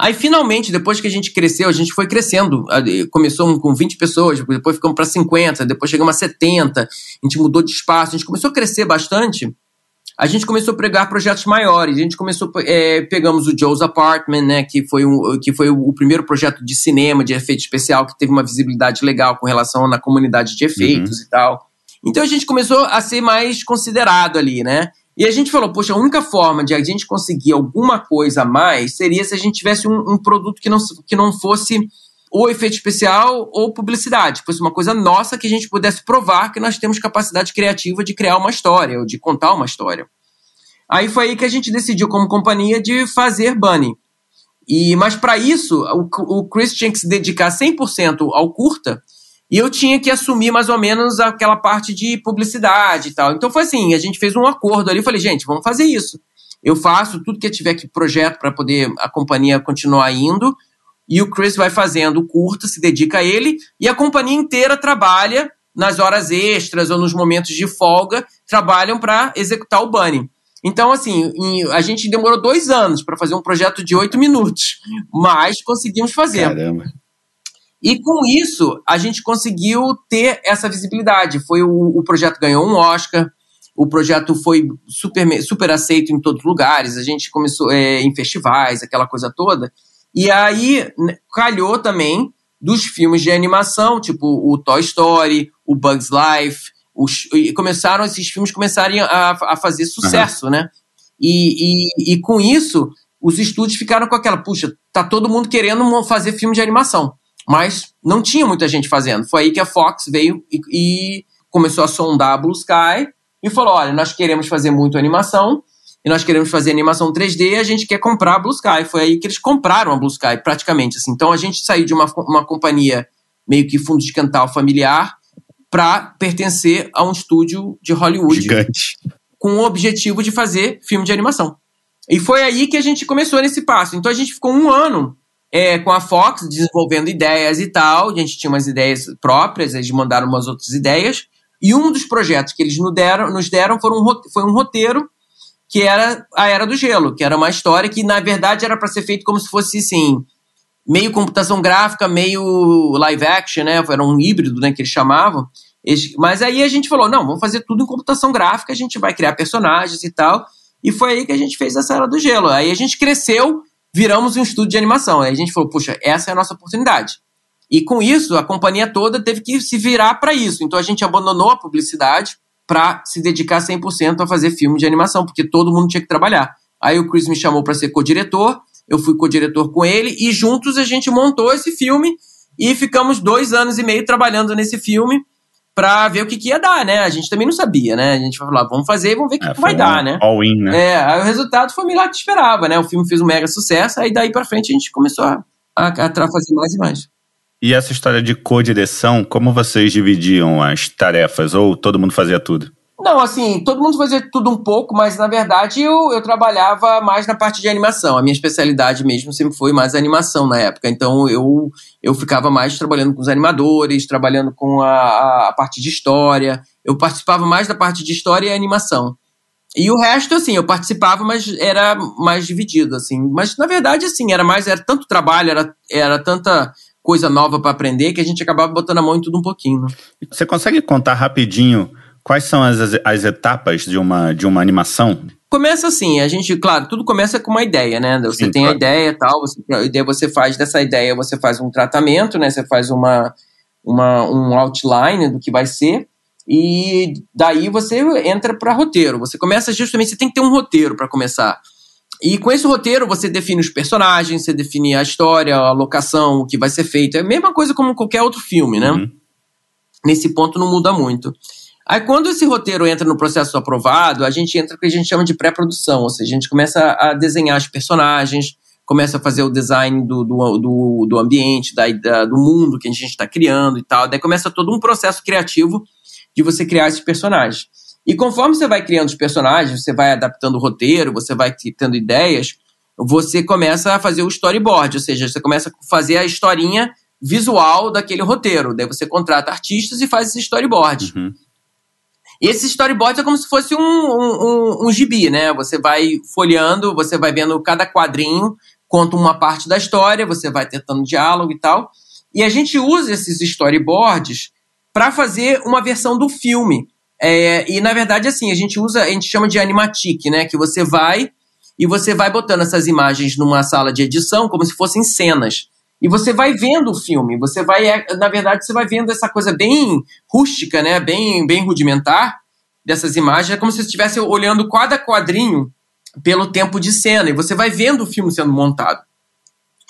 Aí, finalmente, depois que a gente cresceu, a gente foi crescendo. Começou com 20 pessoas, depois ficamos para 50, depois chegamos a 70. A gente mudou de espaço, a gente começou a crescer bastante a gente começou a pregar projetos maiores. A gente começou, é, pegamos o Joe's Apartment, né, que foi, um, que foi o primeiro projeto de cinema, de efeito especial, que teve uma visibilidade legal com relação na comunidade de efeitos uhum. e tal. Então a gente começou a ser mais considerado ali, né? E a gente falou, poxa, a única forma de a gente conseguir alguma coisa a mais seria se a gente tivesse um, um produto que não, que não fosse ou efeito especial ou publicidade. Fosse uma coisa nossa que a gente pudesse provar que nós temos capacidade criativa de criar uma história ou de contar uma história. Aí foi aí que a gente decidiu, como companhia, de fazer Bunny. E, mas para isso, o, o Chris tinha que se dedicar 100% ao curta e eu tinha que assumir mais ou menos aquela parte de publicidade e tal. Então foi assim, a gente fez um acordo ali, falei, gente, vamos fazer isso. Eu faço tudo que tiver que projeto para poder a companhia continuar indo e o Chris vai fazendo o curto, se dedica a ele, e a companhia inteira trabalha nas horas extras ou nos momentos de folga, trabalham para executar o Bunny. Então, assim, a gente demorou dois anos para fazer um projeto de oito minutos, mas conseguimos fazer. Caramba. E com isso, a gente conseguiu ter essa visibilidade. Foi o, o projeto ganhou um Oscar, o projeto foi super, super aceito em todos os lugares, a gente começou é, em festivais, aquela coisa toda. E aí né, calhou também dos filmes de animação, tipo o Toy Story, o Bugs Life, os, e começaram esses filmes começarem a, a fazer sucesso, uhum. né? E, e, e com isso, os estúdios ficaram com aquela, puxa, tá todo mundo querendo fazer filme de animação, mas não tinha muita gente fazendo. Foi aí que a Fox veio e, e começou a sondar a Blue Sky e falou: olha, nós queremos fazer muito animação e nós queremos fazer animação 3D, a gente quer comprar a Blue Sky. Foi aí que eles compraram a Blue Sky, praticamente. Assim. Então a gente saiu de uma, uma companhia meio que fundo de quintal familiar para pertencer a um estúdio de Hollywood. Gigante. Com o objetivo de fazer filme de animação. E foi aí que a gente começou nesse passo. Então a gente ficou um ano é, com a Fox desenvolvendo ideias e tal. A gente tinha umas ideias próprias, eles mandaram umas outras ideias. E um dos projetos que eles nos deram, nos deram foi, um, foi um roteiro que era a Era do Gelo, que era uma história que, na verdade, era para ser feito como se fosse, assim, meio computação gráfica, meio live action, né? Era um híbrido, né, que eles chamavam. Mas aí a gente falou, não, vamos fazer tudo em computação gráfica, a gente vai criar personagens e tal. E foi aí que a gente fez essa Era do Gelo. Aí a gente cresceu, viramos um estúdio de animação. Aí a gente falou, puxa, essa é a nossa oportunidade. E com isso, a companhia toda teve que se virar para isso. Então a gente abandonou a publicidade para se dedicar 100% a fazer filme de animação, porque todo mundo tinha que trabalhar. Aí o Chris me chamou para ser co-diretor, eu fui co-diretor com ele e juntos a gente montou esse filme e ficamos dois anos e meio trabalhando nesse filme para ver o que, que, ia dar, né? A gente também não sabia, né? A gente falou, vamos fazer, vamos ver o que, é, que vai um dar, né? All in, né? É, aí o resultado foi melhor que esperava, né? O filme fez um mega sucesso, aí daí para frente a gente começou a, a, a fazer mais e mais. E essa história de co-direção, como vocês dividiam as tarefas? Ou todo mundo fazia tudo? Não, assim, todo mundo fazia tudo um pouco, mas na verdade eu, eu trabalhava mais na parte de animação. A minha especialidade mesmo sempre foi mais animação na época. Então eu, eu ficava mais trabalhando com os animadores, trabalhando com a, a parte de história. Eu participava mais da parte de história e animação. E o resto, assim, eu participava, mas era mais dividido, assim. Mas na verdade, assim, era mais, era tanto trabalho, era, era tanta coisa nova para aprender que a gente acabava botando a mão em tudo um pouquinho. Né? Você consegue contar rapidinho quais são as, as etapas de uma, de uma animação? Começa assim, a gente, claro, tudo começa com uma ideia, né? Você Sim, tem claro. a ideia e tal, você, a ideia você faz dessa ideia, você faz um tratamento, né? Você faz uma, uma, um outline do que vai ser, e daí você entra para roteiro. Você começa justamente, você tem que ter um roteiro para começar. E com esse roteiro você define os personagens, você define a história, a locação, o que vai ser feito. É a mesma coisa como qualquer outro filme, né? Uhum. Nesse ponto não muda muito. Aí quando esse roteiro entra no processo aprovado, a gente entra no que a gente chama de pré-produção, ou seja, a gente começa a desenhar os personagens, começa a fazer o design do, do, do, do ambiente, da, da, do mundo que a gente está criando e tal. Daí começa todo um processo criativo de você criar esses personagens. E conforme você vai criando os personagens, você vai adaptando o roteiro, você vai tendo ideias, você começa a fazer o storyboard, ou seja, você começa a fazer a historinha visual daquele roteiro. Daí você contrata artistas e faz esse storyboard. Uhum. E esse storyboard é como se fosse um, um, um, um gibi, né? Você vai folheando, você vai vendo cada quadrinho, conta uma parte da história, você vai tentando diálogo e tal. E a gente usa esses storyboards para fazer uma versão do filme. É, e na verdade, assim, a gente usa, a gente chama de animatic, né? Que você vai e você vai botando essas imagens numa sala de edição como se fossem cenas. E você vai vendo o filme, você vai, é, na verdade, você vai vendo essa coisa bem rústica, né? Bem, bem rudimentar dessas imagens. É como se você estivesse olhando cada quadrinho pelo tempo de cena. E você vai vendo o filme sendo montado.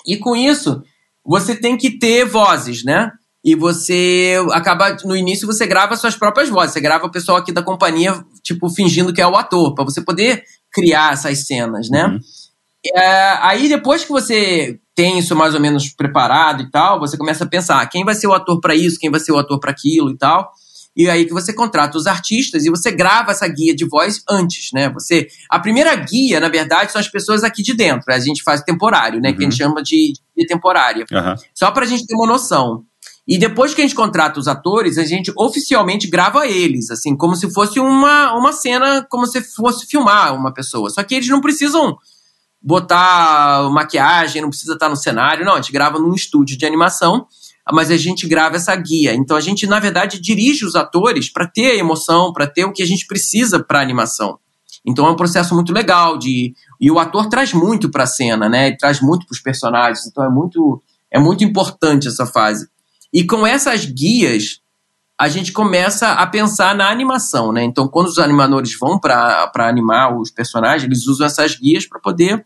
E com isso, você tem que ter vozes, né? E você acaba no início você grava suas próprias vozes, você grava o pessoal aqui da companhia tipo fingindo que é o ator para você poder criar essas cenas, né? Uhum. É, aí depois que você tem isso mais ou menos preparado e tal, você começa a pensar quem vai ser o ator para isso, quem vai ser o ator para aquilo e tal. E aí que você contrata os artistas e você grava essa guia de voz antes, né? Você a primeira guia, na verdade, são as pessoas aqui de dentro. A gente faz temporário, né? Uhum. Que a gente uhum. chama de, de temporária. Uhum. Só para a gente ter uma noção. E depois que a gente contrata os atores, a gente oficialmente grava eles, assim, como se fosse uma, uma cena, como se fosse filmar uma pessoa. Só que eles não precisam botar maquiagem, não precisa estar no cenário, não. A gente grava num estúdio de animação. mas a gente grava essa guia. Então a gente, na verdade, dirige os atores para ter a emoção, para ter o que a gente precisa para animação. Então é um processo muito legal de e o ator traz muito para a cena, né? Ele traz muito para os personagens. Então é muito é muito importante essa fase. E com essas guias a gente começa a pensar na animação, né? Então quando os animadores vão para animar os personagens, eles usam essas guias para poder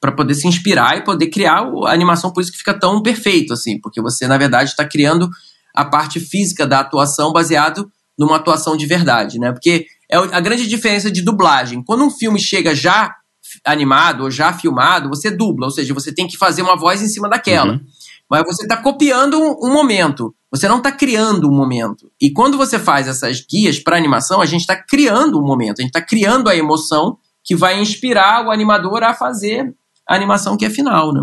para poder se inspirar e poder criar a animação, por isso que fica tão perfeito assim, porque você na verdade está criando a parte física da atuação baseado numa atuação de verdade, né? Porque é a grande diferença de dublagem. Quando um filme chega já animado ou já filmado, você dubla, ou seja, você tem que fazer uma voz em cima daquela. Uhum. Mas você está copiando um, momento, você não está criando um momento. E quando você faz essas guias para animação, a gente está criando um momento, a gente está criando a emoção que vai inspirar o animador a fazer a animação que é final, né?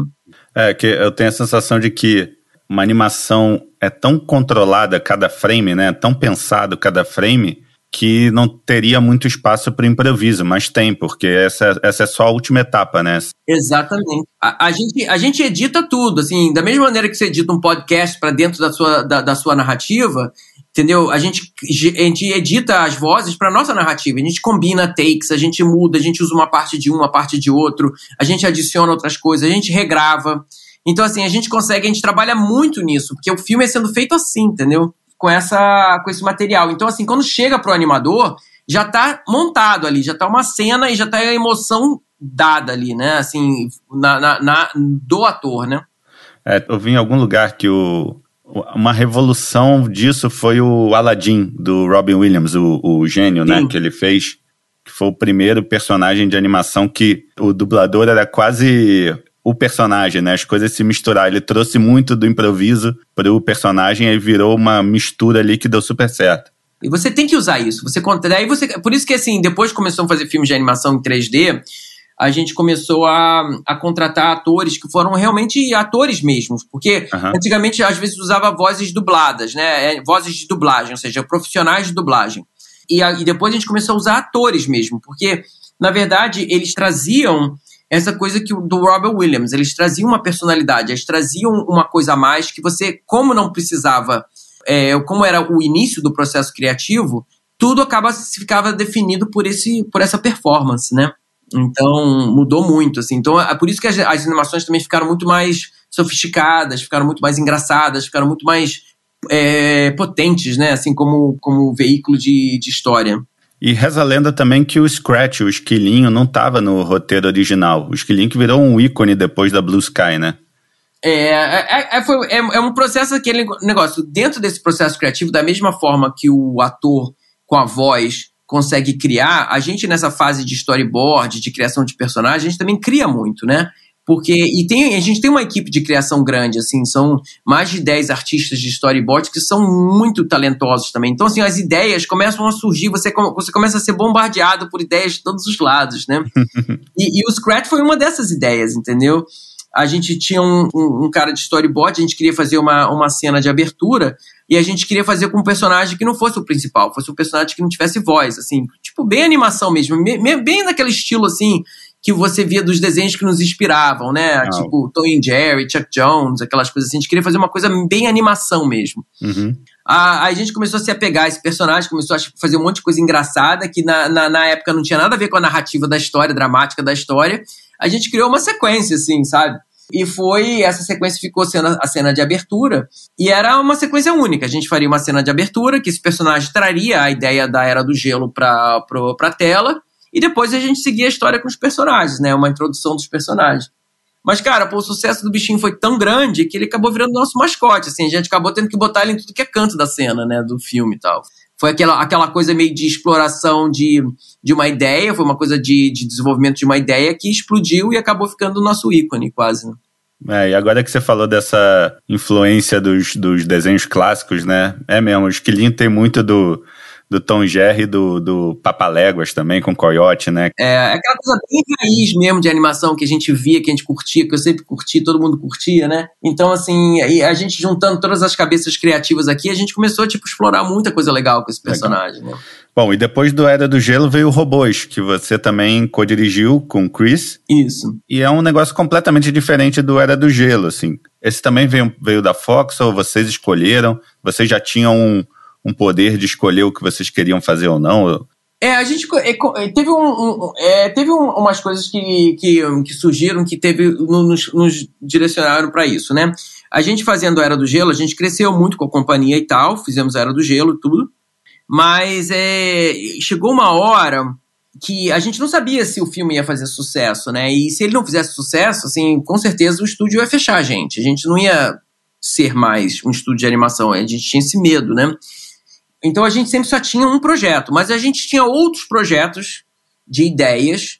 É, que eu tenho a sensação de que uma animação é tão controlada cada frame, né? Tão pensado cada frame, que não teria muito espaço para improviso, mas tem, porque essa, essa é só a última etapa, né? Exatamente. A, a, gente, a gente edita tudo, assim, da mesma maneira que você edita um podcast para dentro da sua, da, da, sua narrativa, entendeu? A gente, a gente edita as vozes para nossa narrativa, a gente combina takes, a gente muda, a gente usa uma parte de um, uma parte de outro, a gente adiciona outras coisas, a gente regrava. Então, assim, a gente consegue, a gente trabalha muito nisso, porque o filme é sendo feito assim, entendeu? Com, essa, com esse material. Então, assim, quando chega pro animador, já tá montado ali, já tá uma cena e já tá a emoção dada ali, né? Assim, na, na, na do ator, né? É, eu vi em algum lugar que o, uma revolução disso foi o Aladdin, do Robin Williams, o, o gênio, né, Sim. né? Que ele fez. Que foi o primeiro personagem de animação que o dublador era quase o personagem, né? As coisas se misturaram. Ele trouxe muito do improviso para o personagem e virou uma mistura ali que deu super certo. E você tem que usar isso. Você daí você, por isso que assim, depois que começou a fazer filmes de animação em 3D, a gente começou a, a contratar atores que foram realmente atores mesmos, porque uhum. antigamente às vezes usava vozes dubladas, né? É, vozes de dublagem, ou seja, profissionais de dublagem. E, a, e depois a gente começou a usar atores mesmo, porque na verdade eles traziam essa coisa que do Robert Williams, eles traziam uma personalidade, eles traziam uma coisa a mais que você, como não precisava, é, como era o início do processo criativo, tudo acaba ficava definido por esse por essa performance, né? Então mudou muito, assim. Então é por isso que as, as animações também ficaram muito mais sofisticadas, ficaram muito mais engraçadas, ficaram muito mais é, potentes, né? Assim como como veículo de, de história. E reza a lenda também que o Scratch, o esquilinho, não estava no roteiro original. O esquilinho que virou um ícone depois da Blue Sky, né? É, é, é, foi, é, é um processo, aquele negócio, dentro desse processo criativo, da mesma forma que o ator com a voz consegue criar, a gente nessa fase de storyboard, de criação de personagem, a gente também cria muito, né? Porque, e tem, a gente tem uma equipe de criação grande, assim, são mais de 10 artistas de storyboard que são muito talentosos também. Então, assim, as ideias começam a surgir, você, você começa a ser bombardeado por ideias de todos os lados, né? e, e o Scratch foi uma dessas ideias, entendeu? A gente tinha um, um, um, cara de storyboard, a gente queria fazer uma, uma cena de abertura, e a gente queria fazer com um personagem que não fosse o principal, fosse um personagem que não tivesse voz, assim, tipo, bem animação mesmo, bem naquele estilo, assim, que você via dos desenhos que nos inspiravam, né? Tipo Tom e Jerry, Chuck Jones, aquelas coisas assim. A gente queria fazer uma coisa bem animação mesmo. Uhum. A, a gente começou a se apegar a esse personagem, começou a fazer um monte de coisa engraçada que na, na, na época não tinha nada a ver com a narrativa da história, dramática da história. A gente criou uma sequência, assim, sabe? E foi, essa sequência ficou sendo a cena de abertura, e era uma sequência única. A gente faria uma cena de abertura, que esse personagem traria a ideia da Era do Gelo pra, pra, pra tela, e depois a gente seguia a história com os personagens, né? Uma introdução dos personagens. Mas, cara, pô, o sucesso do bichinho foi tão grande que ele acabou virando nosso mascote, assim. A gente acabou tendo que botar ele em tudo que é canto da cena, né? Do filme e tal. Foi aquela, aquela coisa meio de exploração de, de uma ideia, foi uma coisa de, de desenvolvimento de uma ideia que explodiu e acabou ficando o nosso ícone, quase, né? É, e agora que você falou dessa influência dos, dos desenhos clássicos, né? É mesmo, o Esquilinho tem muito do, do Tom Jerry do, do Papaléguas também, com Coyote, né? É, é, aquela coisa bem raiz mesmo de animação que a gente via, que a gente curtia, que eu sempre curti, todo mundo curtia, né? Então, assim, a gente juntando todas as cabeças criativas aqui, a gente começou a, tipo, explorar muita coisa legal com esse personagem, legal. né? Bom, e depois do Era do Gelo veio o Robôs, que você também co-dirigiu com o Chris. Isso. E é um negócio completamente diferente do Era do Gelo, assim. Esse também veio, veio da Fox ou vocês escolheram? Vocês já tinham um, um poder de escolher o que vocês queriam fazer ou não? É, a gente é, é, teve, um, um é, teve um, umas coisas que, que, que, surgiram que teve, nos, nos direcionaram para isso, né? A gente fazendo a Era do Gelo, a gente cresceu muito com a companhia e tal, fizemos a Era do Gelo e tudo, mas é, chegou uma hora que a gente não sabia se o filme ia fazer sucesso, né? E se ele não fizesse sucesso, assim, com certeza o estúdio ia fechar a gente. A gente não ia ser mais um estúdio de animação, a gente tinha esse medo, né? Então a gente sempre só tinha um projeto, mas a gente tinha outros projetos de ideias.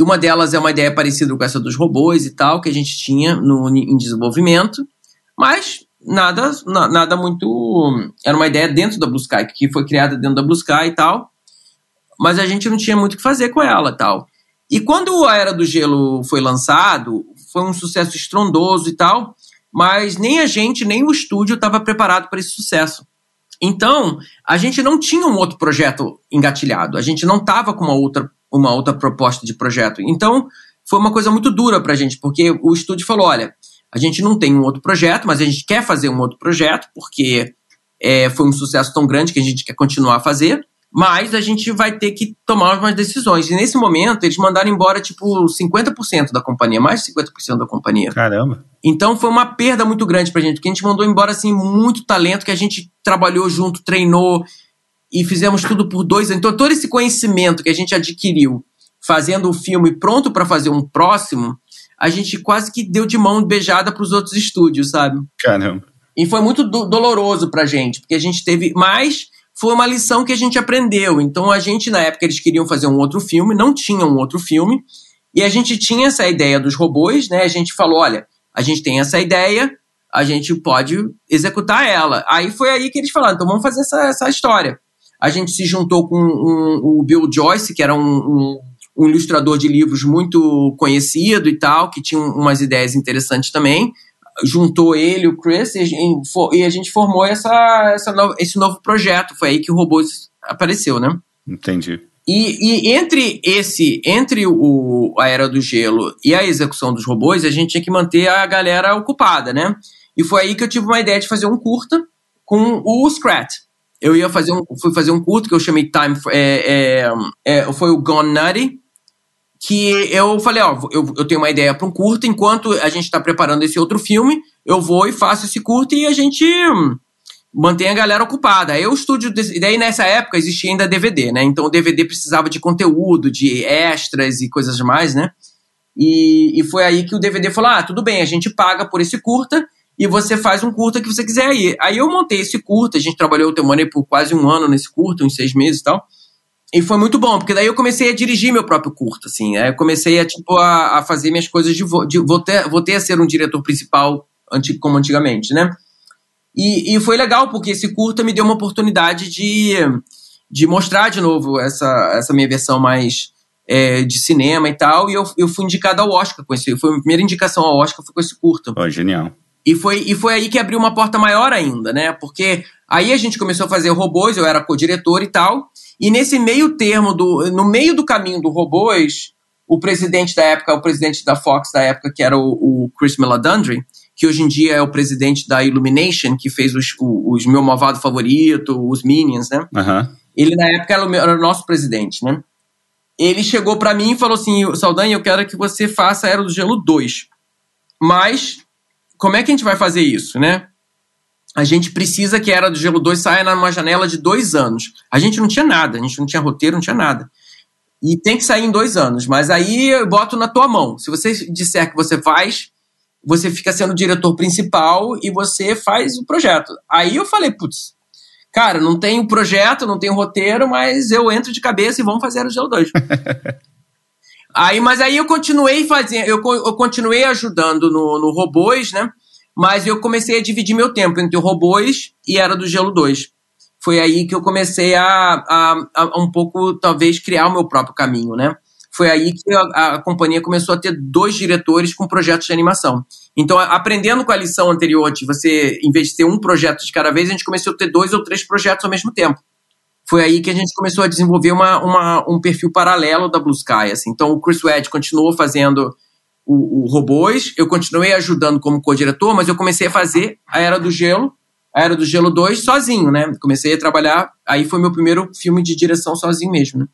Uma delas é uma ideia parecida com essa dos robôs e tal, que a gente tinha no, em desenvolvimento, mas nada, na, nada muito. Era uma ideia dentro da Blue Sky, que foi criada dentro da Blue Sky e tal, mas a gente não tinha muito o que fazer com ela tal. E quando a Era do Gelo foi lançado, foi um sucesso estrondoso e tal, mas nem a gente, nem o estúdio estava preparado para esse sucesso. Então, a gente não tinha um outro projeto engatilhado, a gente não estava com uma outra, uma outra proposta de projeto. Então, foi uma coisa muito dura para a gente, porque o estúdio falou: olha, a gente não tem um outro projeto, mas a gente quer fazer um outro projeto, porque é, foi um sucesso tão grande que a gente quer continuar a fazer mas a gente vai ter que tomar umas decisões. E nesse momento, eles mandaram embora, tipo, 50% da companhia, mais de 50% da companhia. Caramba. Então foi uma perda muito grande pra gente, porque a gente mandou embora, assim, muito talento que a gente trabalhou junto, treinou e fizemos tudo por dois anos. Então todo esse conhecimento que a gente adquiriu fazendo o filme pronto para fazer um próximo, a gente quase que deu de mão beijada para os outros estúdios, sabe? Caramba. E foi muito do doloroso pra gente, porque a gente teve mais foi uma lição que a gente aprendeu. Então a gente, na época, eles queriam fazer um outro filme, não tinha um outro filme, e a gente tinha essa ideia dos robôs, né? A gente falou: olha, a gente tem essa ideia, a gente pode executar ela. Aí foi aí que eles falaram: então vamos fazer essa, essa história. A gente se juntou com um, o Bill Joyce, que era um, um, um ilustrador de livros muito conhecido e tal, que tinha umas ideias interessantes também juntou ele, o Chris, e, a gente formou essa, essa no, esse novo projeto. Foi aí que o Robôs apareceu, né? Entendi. E, e, entre esse, entre o, a Era do Gelo e a execução dos robôs, a gente tinha que manter a galera ocupada, né? E foi aí que eu tive uma ideia de fazer um curta com o Scrat. Eu ia fazer um, fui fazer um curto que eu chamei Time, é, é, é, foi o Gone Nutty, que eu falei, ó, eu, eu tenho uma ideia para um curto, enquanto a gente está preparando esse outro filme, eu vou e faço esse curto e a gente mantém a galera ocupada. Aí o estúdio, e daí nessa época existia ainda DVD, né? Então o DVD precisava de conteúdo, de extras e coisas mais, né? E, e foi aí que o DVD falou: ah, tudo bem, a gente paga por esse curta e você faz um curta que você quiser aí. Aí eu montei esse curta, a gente trabalhou o Temone por quase um ano nesse curta, uns seis meses e tal. E foi muito bom, porque daí eu comecei a dirigir meu próprio curto, assim. Aí eu comecei a, tipo, a, a fazer minhas coisas de, de voltei, voltei a ser um diretor principal antigo, como antigamente, né? E, e foi legal, porque esse curta me deu uma oportunidade de, de mostrar de novo essa, essa minha versão mais é, de cinema e tal. E eu, eu fui indicado ao Oscar com esse. Foi a primeira indicação ao Oscar foi com esse curta. Oh, genial. E foi, e foi aí que abriu uma porta maior ainda, né? Porque aí a gente começou a fazer robôs, eu era co-diretor e tal. E nesse meio termo, do, no meio do caminho do robôs, o presidente da época, o presidente da Fox da época, que era o, o Chris Meladandri, que hoje em dia é o presidente da Illumination, que fez os, os, Meu Malvado Favorito, os Minions, né? Uhum. Ele, na época, era o, era o nosso presidente, né? Ele chegou para mim e falou assim, Saldanha, eu quero que você faça Era do Gelo 2. Mas, como é que a gente vai fazer isso, né? A gente precisa que a Era do Gelo 2 saia numa janela de dois anos. A gente não tinha nada, a gente não tinha roteiro, não tinha nada. E tem que sair em dois anos. Mas aí eu boto na tua mão. Se você disser que você faz, você fica sendo o diretor principal e você faz o projeto. Aí eu falei, putz, cara, não tem o projeto, não tem o roteiro, mas eu entro de cabeça e vamos fazer o Gelo 2. aí, mas aí eu continuei fazendo, eu, eu continuei ajudando no, no Robôs, né? Mas eu comecei a dividir meu tempo entre robôs e Era do Gelo 2. Foi aí que eu comecei a, a, a um pouco, talvez, criar o meu próprio caminho, né? Foi aí que a, a, companhia começou a ter dois diretores com projetos de animação. Então, aprendendo com a lição anterior de você, em vez de ter um projeto de cada vez, a gente começou a ter dois ou três projetos ao mesmo tempo. Foi aí que a gente começou a desenvolver uma, uma um perfil paralelo da Blue Sky. Assim. Então, o Chris Wedge continuou fazendo o, o Robôs, eu continuei ajudando como co-diretor, mas eu comecei a fazer a Era do Gelo, a Era do Gelo 2 sozinho, né? Comecei a trabalhar, aí foi meu primeiro filme de direção sozinho mesmo, né?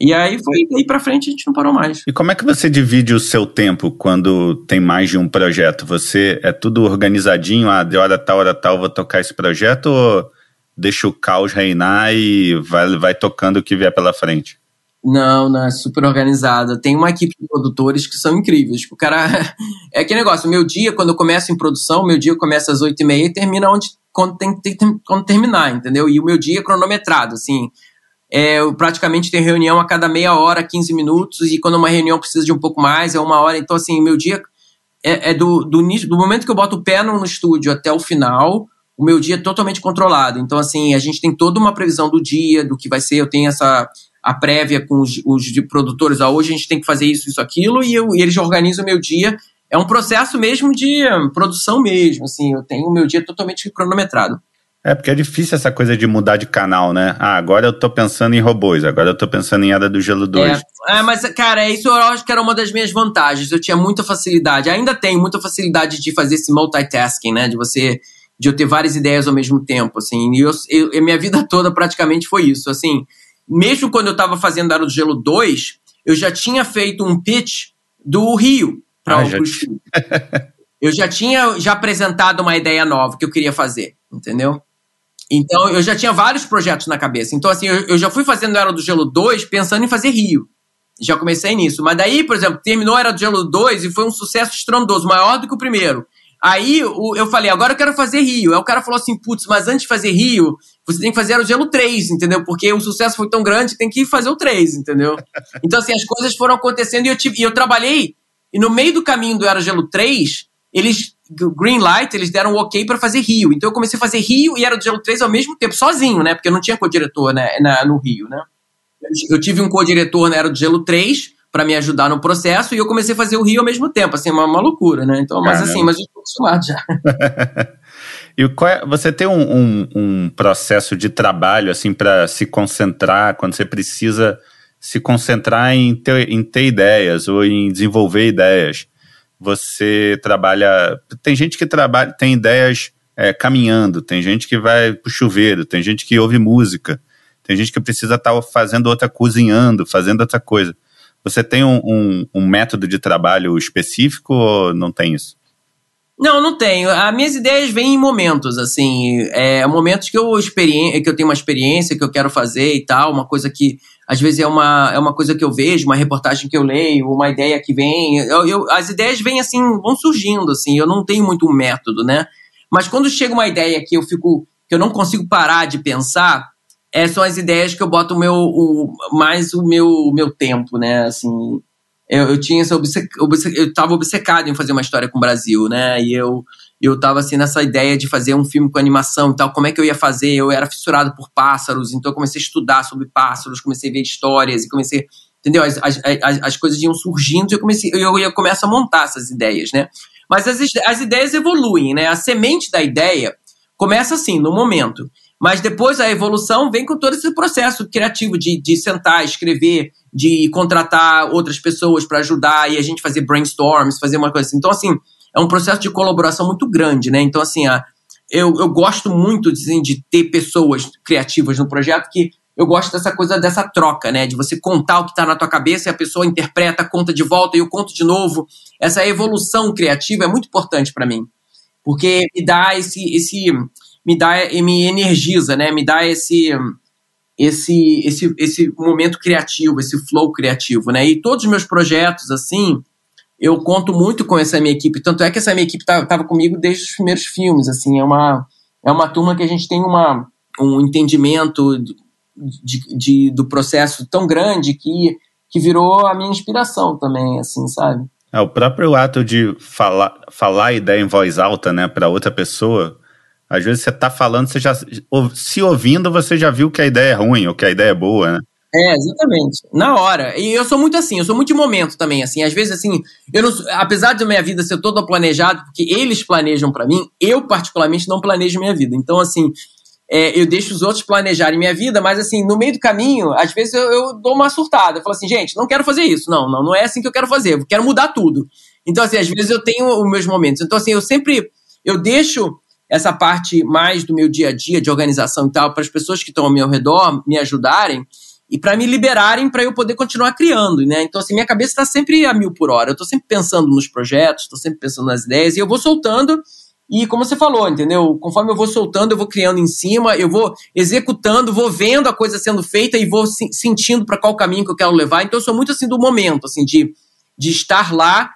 E aí foi daí pra frente a gente não parou mais. E como é que você divide o seu tempo quando tem mais de um projeto? Você é tudo organizadinho, ah, de hora tal, hora tal vou tocar esse projeto ou deixa o caos reinar e vai, vai tocando o que vier pela frente? Não, não, é super organizada. Tem uma equipe de produtores que são incríveis. O cara. É aquele negócio, meu dia, quando eu começo em produção, meu dia começa às oito e meia e termina onde, quando tem que quando terminar, entendeu? E o meu dia é cronometrado, assim. É, eu praticamente tenho reunião a cada meia hora, 15 minutos, e quando uma reunião precisa de um pouco mais, é uma hora. Então, assim, meu dia é, é do, do, do momento que eu boto o pé no, no estúdio até o final, o meu dia é totalmente controlado. Então, assim, a gente tem toda uma previsão do dia, do que vai ser. Eu tenho essa a prévia com os, os produtores, ah, hoje a gente tem que fazer isso, isso, aquilo, e, eu, e eles organizam o meu dia. É um processo mesmo de produção mesmo, assim, eu tenho o meu dia totalmente cronometrado. É, porque é difícil essa coisa de mudar de canal, né? Ah, agora eu tô pensando em robôs, agora eu tô pensando em Era do Gelo 2. É, é, mas, cara, isso eu acho que era uma das minhas vantagens. Eu tinha muita facilidade, ainda tenho muita facilidade de fazer esse multitasking, né? De você, de eu ter várias ideias ao mesmo tempo, assim. E eu, eu, minha vida toda praticamente foi isso, assim mesmo quando eu estava fazendo Era do Gelo 2, eu já tinha feito um pitch do Rio para ah, o. Eu já tinha já apresentado uma ideia nova que eu queria fazer, entendeu? Então, eu já tinha vários projetos na cabeça. Então, assim, eu, eu já fui fazendo Era do Gelo 2 pensando em fazer Rio. Já comecei nisso. Mas daí, por exemplo, terminou Era do Gelo 2 e foi um sucesso estrondoso, maior do que o primeiro. Aí o, eu falei, agora eu quero fazer Rio. Aí o cara falou assim, putz, mas antes de fazer Rio, você tem que fazer o gelo 3, entendeu? Porque o sucesso foi tão grande, tem que fazer o 3, entendeu? Então, assim, as coisas foram acontecendo e eu, tive, e eu trabalhei, e no meio do caminho do Era Gelo 3, eles, Green Light, eles deram o ok para fazer Rio. Então eu comecei a fazer Rio e Era do Gelo 3 ao mesmo tempo, sozinho, né? Porque eu não tinha co-diretor né, na, no Rio, né? Eu tive um co-diretor na Era do Gelo 3, para me ajudar no processo e eu comecei a fazer o Rio ao mesmo tempo, assim, uma, uma loucura, né? Então, mas assim, mas acostumado já. e é, você tem um, um, um, processo de trabalho, assim, para se concentrar, quando você precisa se concentrar em ter, em ter ideias ou em desenvolver ideias? Você trabalha. Tem gente que trabalha, tem ideias é, caminhando, tem gente que vai pro chuveiro, tem gente que ouve música, tem gente que precisa estar tá fazendo outra, cozinhando, fazendo outra coisa. Você tem um, um, um método de trabalho específico ou não tem isso? Não, não tenho. As minhas ideias vêm em momentos, assim, é, momentos que eu, que eu tenho uma experiência que eu quero fazer e tal, uma coisa que às vezes é uma, é uma coisa que eu vejo, uma reportagem que eu leio, uma ideia que vem. Eu, eu, as ideias vêm assim, vão surgindo, assim, eu não tenho muito um método, né? Mas quando chega uma ideia que eu fico, que eu não consigo parar de pensar, é, são as ideias que eu boto o meu, o, mais o meu, o meu tempo, né? Assim, eu, eu tinha essa eu estava obcecado em fazer uma história com o Brasil, né? E eu eu tava assim nessa ideia de fazer um filme com animação e tal, como é que eu ia fazer? Eu era fissurado por pássaros, então eu comecei a estudar sobre pássaros, comecei a ver histórias e comecei, entendeu? As, as, as, as coisas iam surgindo e eu comecei, eu ia começar a montar essas ideias, né? Mas as, as ideias evoluem, né? A semente da ideia começa assim, no momento. Mas depois a evolução vem com todo esse processo criativo de, de sentar, escrever, de contratar outras pessoas para ajudar e a gente fazer brainstorms, fazer uma coisa assim. Então, assim, é um processo de colaboração muito grande, né? Então, assim, a, eu, eu gosto muito assim, de ter pessoas criativas no projeto que eu gosto dessa coisa, dessa troca, né? De você contar o que está na tua cabeça e a pessoa interpreta, conta de volta e eu conto de novo. Essa evolução criativa é muito importante para mim. Porque me dá esse, esse me dá me energiza, né? Me dá esse esse esse esse momento criativo, esse flow criativo, né? E todos os meus projetos assim, eu conto muito com essa minha equipe, tanto é que essa minha equipe estava tá, comigo desde os primeiros filmes, assim, é uma é uma turma que a gente tem uma um entendimento de, de, do processo tão grande que que virou a minha inspiração também, assim, sabe? É, o próprio ato de falar, falar a ideia em voz alta, né, para outra pessoa, às vezes você está falando, você já se ouvindo, você já viu que a ideia é ruim ou que a ideia é boa, né? É, exatamente. Na hora. E eu sou muito assim, eu sou muito de momento também, assim. Às vezes, assim, eu não, apesar de minha vida ser toda planejada, porque eles planejam para mim, eu particularmente não planejo minha vida. Então, assim, é, eu deixo os outros planejarem minha vida, mas assim, no meio do caminho, às vezes eu, eu dou uma surtada. Eu falo assim, gente, não quero fazer isso. Não, não, não é assim que eu quero fazer. Eu quero mudar tudo. Então, assim, às vezes eu tenho os meus momentos. Então, assim, eu sempre eu deixo essa parte mais do meu dia a dia de organização e tal para as pessoas que estão ao meu redor me ajudarem e para me liberarem para eu poder continuar criando, né? Então, assim, minha cabeça está sempre a mil por hora. Eu estou sempre pensando nos projetos, estou sempre pensando nas ideias e eu vou soltando. E como você falou, entendeu? Conforme eu vou soltando, eu vou criando em cima, eu vou executando, vou vendo a coisa sendo feita e vou sentindo para qual caminho que eu quero levar. Então, eu sou muito assim do momento, assim, de, de estar lá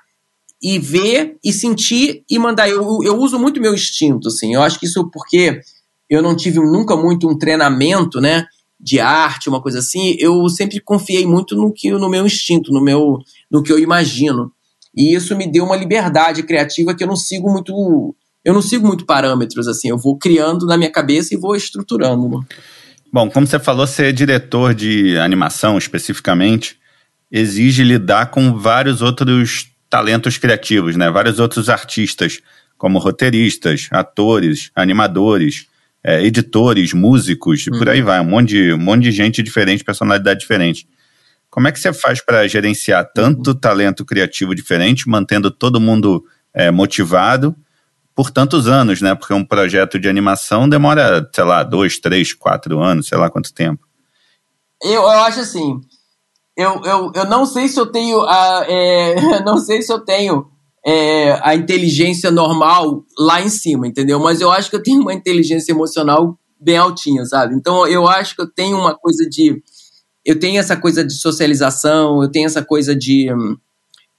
e ver e sentir e mandar. Eu, eu uso muito meu instinto, assim. Eu acho que isso porque eu não tive nunca muito um treinamento, né? de arte, uma coisa assim, eu sempre confiei muito no que no meu instinto, no meu no que eu imagino. E isso me deu uma liberdade criativa que eu não sigo muito, eu não sigo muito parâmetros assim, eu vou criando na minha cabeça e vou estruturando. Bom, como você falou, ser diretor de animação especificamente exige lidar com vários outros talentos criativos, né? Vários outros artistas, como roteiristas, atores, animadores, é, editores, músicos, uhum. por aí vai, um monte, de, um monte de gente diferente, personalidade diferente. Como é que você faz para gerenciar tanto uhum. talento criativo diferente, mantendo todo mundo é, motivado por tantos anos, né? Porque um projeto de animação demora, sei lá, dois, três, quatro anos, sei lá quanto tempo. Eu, eu acho assim, eu, eu, eu não sei se eu tenho, a, é, não sei se eu tenho é, a inteligência normal lá em cima, entendeu? Mas eu acho que eu tenho uma inteligência emocional bem altinha, sabe? Então eu acho que eu tenho uma coisa de. Eu tenho essa coisa de socialização, eu tenho essa coisa de,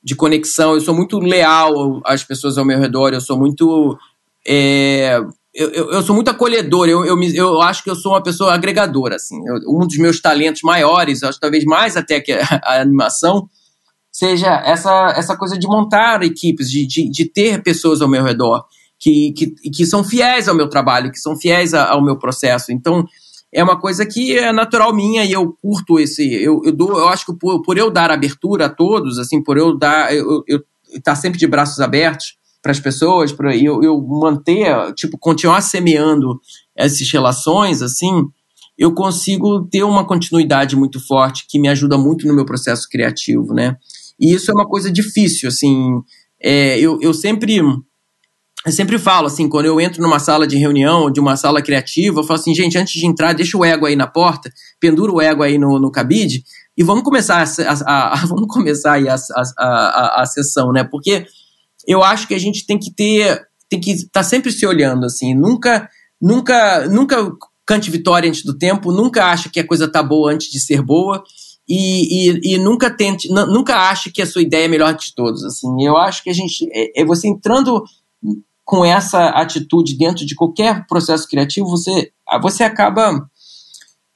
de conexão, eu sou muito leal às pessoas ao meu redor, eu sou muito. É, eu, eu, eu, sou muito acolhedor, eu, eu, eu acho que eu sou uma pessoa agregadora, assim. Eu, um dos meus talentos maiores, acho talvez mais até que a, a animação, seja essa, essa coisa de montar equipes, de, de, de ter pessoas ao meu redor que, que, que são fiéis ao meu trabalho, que são fiéis ao meu processo. Então, é uma coisa que é natural minha e eu curto esse. Eu, eu, dou, eu acho que por, por eu dar abertura a todos, assim, por eu dar. Eu estar tá sempre de braços abertos para as pessoas, para eu, eu manter, tipo, continuar semeando essas relações, assim, eu consigo ter uma continuidade muito forte que me ajuda muito no meu processo criativo, né? E isso é uma coisa difícil, assim. É, eu, eu sempre. Eu sempre falo, assim, quando eu entro numa sala de reunião, de uma sala criativa, eu falo assim, gente, antes de entrar, deixa o ego aí na porta, pendura o ego aí no, no cabide e vamos começar a, a, a vamos começar a, a, a, sessão, né? Porque eu acho que a gente tem que ter, tem que estar tá sempre se olhando, assim, nunca, nunca, nunca cante vitória antes do tempo, nunca acha que a coisa tá boa antes de ser boa e, e, e, nunca tente, nunca ache que a sua ideia é melhor de todos. Assim, eu acho que a gente é, é, você entrando com essa atitude dentro de qualquer processo criativo, você você acaba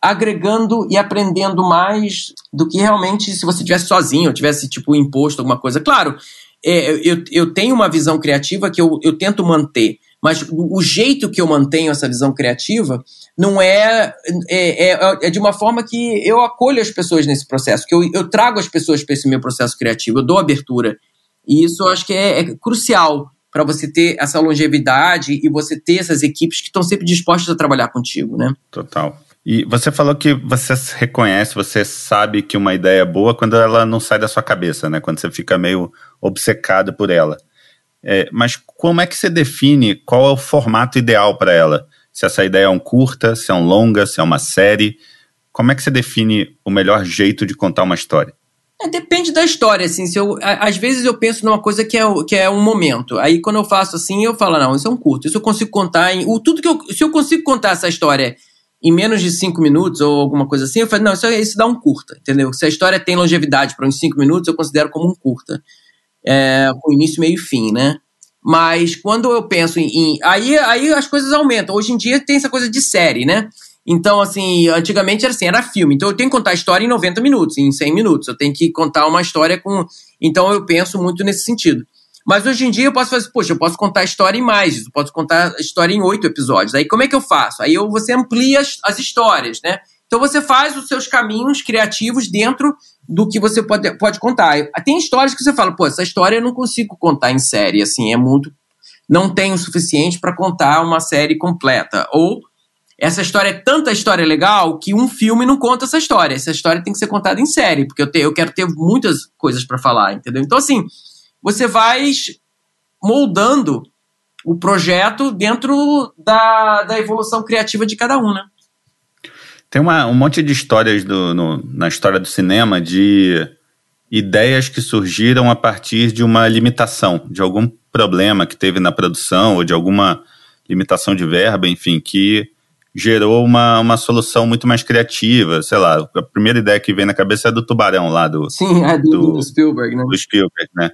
agregando e aprendendo mais do que realmente se você tivesse sozinho, ou tivesse tipo imposto alguma coisa. Claro, é, eu, eu tenho uma visão criativa que eu, eu tento manter, mas o jeito que eu mantenho essa visão criativa não é, é, é, é, de uma forma que eu acolho as pessoas nesse processo, que eu, eu trago as pessoas para esse meu processo criativo, eu dou abertura. E isso eu acho que é, é crucial para você ter essa longevidade e você ter essas equipes que estão sempre dispostas a trabalhar contigo, né? Total. E você falou que você reconhece, você sabe que uma ideia é boa quando ela não sai da sua cabeça, né? Quando você fica meio obcecado por ela. É, mas como é que você define qual é o formato ideal para ela? Se essa ideia é um curta, se é um longa, se é uma série. Como é que você define o melhor jeito de contar uma história? É, depende da história, assim. Se eu, às vezes eu penso numa coisa que é, que é um momento. Aí quando eu faço assim, eu falo, não, isso é um curto. Isso eu consigo contar em. O, tudo que eu, se eu consigo contar essa história em menos de cinco minutos ou alguma coisa assim, eu falo, não, isso, isso dá um curta, entendeu? Se a história tem longevidade para uns cinco minutos, eu considero como um curta é, com início, meio e fim, né? Mas quando eu penso em, em. aí, aí as coisas aumentam. Hoje em dia tem essa coisa de série, né? Então, assim, antigamente era assim, era filme. Então eu tenho que contar a história em 90 minutos, em 100 minutos. Eu tenho que contar uma história com. Então eu penso muito nesse sentido. Mas hoje em dia eu posso fazer, poxa, eu posso contar a história em mais, eu posso contar a história em oito episódios. Aí como é que eu faço? Aí eu, você amplia as, as histórias, né? Então você faz os seus caminhos criativos dentro do que você pode, pode contar. Tem histórias que você fala, pô, essa história eu não consigo contar em série, assim, é muito. Não tenho o suficiente para contar uma série completa. Ou essa história é tanta história legal que um filme não conta essa história. Essa história tem que ser contada em série, porque eu, te, eu quero ter muitas coisas para falar, entendeu? Então, assim, você vai moldando o projeto dentro da, da evolução criativa de cada um, né? Tem uma, um monte de histórias do, no, na história do cinema de ideias que surgiram a partir de uma limitação, de algum problema que teve na produção ou de alguma limitação de verba, enfim, que gerou uma, uma solução muito mais criativa. Sei lá, a primeira ideia que vem na cabeça é do tubarão lá do. Sim, é do, do, do Spielberg, né? Do Spielberg, né?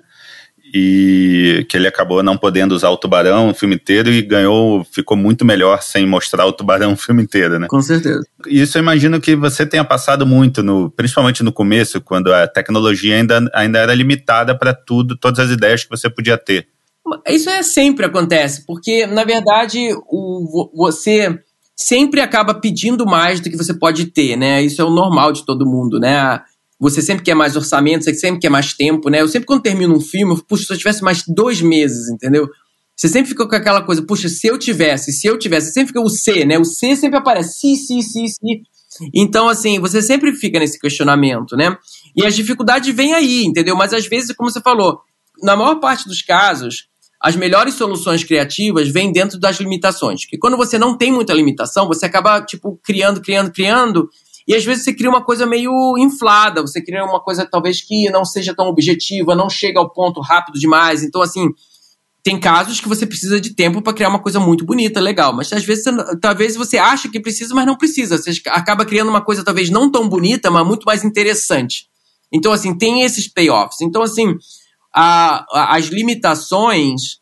E que ele acabou não podendo usar o tubarão o filme inteiro e ganhou, ficou muito melhor sem mostrar o tubarão o filme inteiro, né? Com certeza. Isso eu imagino que você tenha passado muito, no, principalmente no começo, quando a tecnologia ainda, ainda era limitada para tudo, todas as ideias que você podia ter. Isso é sempre acontece, porque na verdade o, você sempre acaba pedindo mais do que você pode ter, né? Isso é o normal de todo mundo, né? Você sempre quer mais orçamento, você sempre quer mais tempo, né? Eu sempre quando termino um filme, eu, puxa, se eu tivesse mais dois meses, entendeu? Você sempre fica com aquela coisa, puxa, se eu tivesse, se eu tivesse, sempre fica o C, né? O C sempre aparece, se, se, se, se. Então, assim, você sempre fica nesse questionamento, né? E as dificuldades vêm aí, entendeu? Mas às vezes, como você falou, na maior parte dos casos, as melhores soluções criativas vêm dentro das limitações. Porque quando você não tem muita limitação, você acaba, tipo, criando, criando, criando, e às vezes você cria uma coisa meio inflada, você cria uma coisa talvez que não seja tão objetiva, não chega ao ponto rápido demais. Então, assim, tem casos que você precisa de tempo para criar uma coisa muito bonita, legal. Mas às vezes, você, talvez você acha que precisa, mas não precisa. Você acaba criando uma coisa talvez não tão bonita, mas muito mais interessante. Então, assim, tem esses payoffs. Então, assim, a, a, as limitações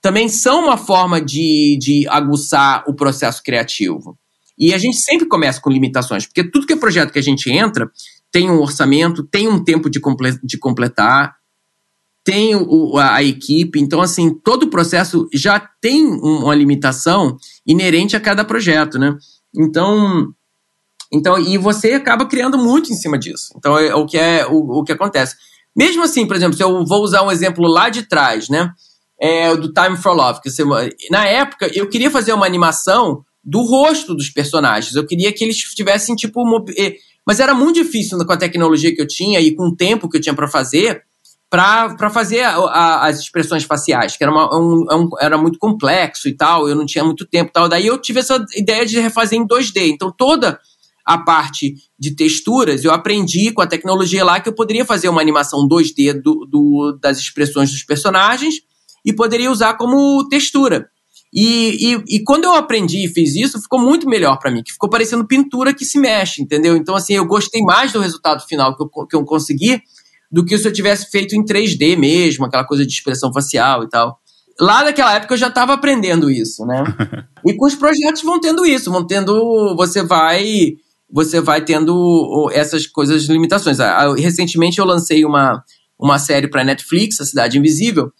também são uma forma de, de aguçar o processo criativo. E a gente sempre começa com limitações, porque tudo que é projeto que a gente entra tem um orçamento, tem um tempo de, comple de completar, tem o, a, a, equipe. Então, assim, todo o processo já tem uma limitação inerente a cada projeto, né? Então, então e você acaba criando muito em cima disso. Então, é, é o que é o, o que acontece. Mesmo assim, por exemplo, se eu vou usar um exemplo lá de trás, né? É, do Time for Love. Que você, na época, eu queria fazer uma animação do rosto dos personagens. Eu queria que eles tivessem, tipo. Mas era muito difícil com a tecnologia que eu tinha e com o tempo que eu tinha para fazer, para fazer a, a, as expressões faciais, que era, uma, um, é um, era muito complexo e tal, eu não tinha muito tempo e tal. Daí eu tive essa ideia de refazer em 2D. Então toda a parte de texturas eu aprendi com a tecnologia lá que eu poderia fazer uma animação 2D do, do das expressões dos personagens e poderia usar como textura. E, e, e, quando eu aprendi e fiz isso, ficou muito melhor para mim, que ficou parecendo pintura que se mexe, entendeu? Então, assim, eu gostei mais do resultado final que eu, que eu consegui do que se eu tivesse feito em 3D mesmo, aquela coisa de expressão facial e tal. Lá naquela época eu já estava aprendendo isso, né? e com os projetos vão tendo isso, vão tendo. Você vai. Você vai tendo essas coisas, limitações. Ah, recentemente eu lancei uma, uma série para Netflix, A Cidade Invisível,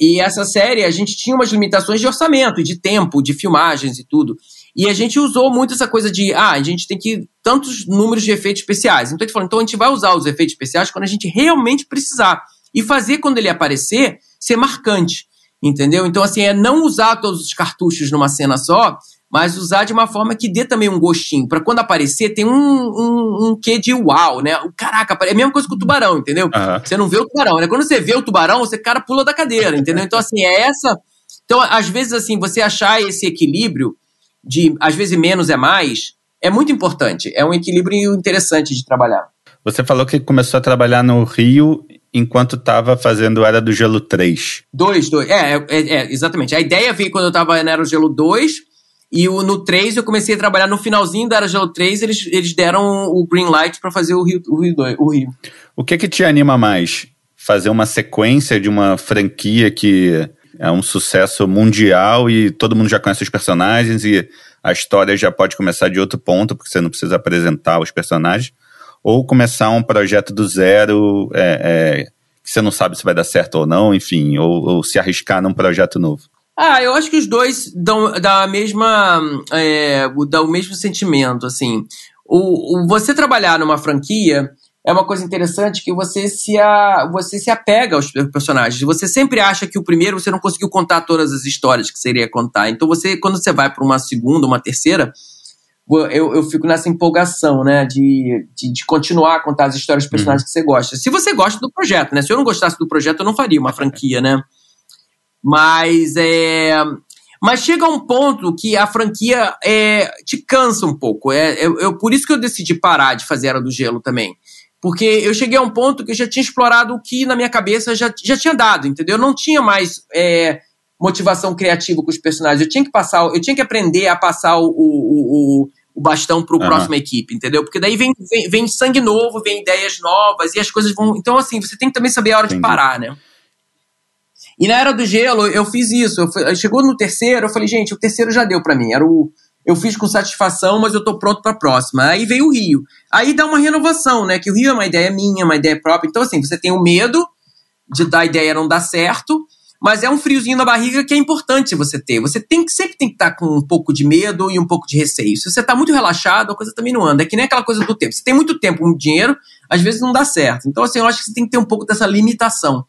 e essa série, a gente tinha umas limitações de orçamento, de tempo, de filmagens e tudo. E a gente usou muito essa coisa de, ah, a gente tem que tantos números de efeitos especiais. Então gente falou, então a gente vai usar os efeitos especiais quando a gente realmente precisar. E fazer quando ele aparecer ser marcante. Entendeu? Então, assim, é não usar todos os cartuchos numa cena só, mas usar de uma forma que dê também um gostinho. para quando aparecer, tem um, um, um quê de uau, né? Caraca, é a mesma coisa que o tubarão, entendeu? Uhum. Você não vê o tubarão, né? Quando você vê o tubarão, você, cara, pula da cadeira, entendeu? Então, assim, é essa. Então, às vezes, assim, você achar esse equilíbrio de, às vezes, menos é mais, é muito importante. É um equilíbrio interessante de trabalhar. Você falou que começou a trabalhar no Rio enquanto estava fazendo Era do Gelo 3. 2, 2. É, é, é, exatamente. A ideia veio quando eu estava na Era do Gelo 2 e o, no 3 eu comecei a trabalhar no finalzinho da Era Gelo 3, eles, eles deram o green light para fazer o Rio, o Rio 2, o Rio. O que que te anima mais? Fazer uma sequência de uma franquia que é um sucesso mundial e todo mundo já conhece os personagens e a história já pode começar de outro ponto, porque você não precisa apresentar os personagens, ou começar um projeto do zero é, é, que você não sabe se vai dar certo ou não, enfim, ou, ou se arriscar num projeto novo. Ah, eu acho que os dois dão da mesma, é, dão o mesmo sentimento, assim. O, o, você trabalhar numa franquia é uma coisa interessante que você se, a, você se apega aos personagens. Você sempre acha que o primeiro você não conseguiu contar todas as histórias que seria contar. Então você, quando você vai para uma segunda, uma terceira, eu, eu fico nessa empolgação, né? De, de, de continuar a contar as histórias dos personagens uhum. que você gosta. Se você gosta do projeto, né? Se eu não gostasse do projeto, eu não faria uma franquia, né? Mas é. Mas chega um ponto que a franquia é, te cansa um pouco. É, eu, eu, por isso que eu decidi parar de fazer Era do Gelo também. Porque eu cheguei a um ponto que eu já tinha explorado o que na minha cabeça já, já tinha dado, entendeu? Eu não tinha mais é, motivação criativa com os personagens. Eu tinha que passar, eu tinha que aprender a passar o, o, o, o bastão para o uhum. próxima equipe, entendeu? Porque daí vem, vem, vem, sangue novo, vem ideias novas e as coisas vão. Então, assim, você tem que também saber a hora Entendi. de parar, né? E na Era do Gelo, eu fiz isso. Eu fui, chegou no terceiro, eu falei, gente, o terceiro já deu para mim. Era o. Eu fiz com satisfação, mas eu tô pronto pra próxima. Aí veio o Rio. Aí dá uma renovação, né? Que o Rio é uma ideia minha, uma ideia própria. Então, assim, você tem o medo de dar ideia não dar certo, mas é um friozinho na barriga que é importante você ter. Você tem que sempre tem que estar tá com um pouco de medo e um pouco de receio. Se você está muito relaxado, a coisa também não anda. É que nem aquela coisa do tempo. Você tem muito tempo, muito dinheiro, às vezes não dá certo. Então, assim, eu acho que você tem que ter um pouco dessa limitação.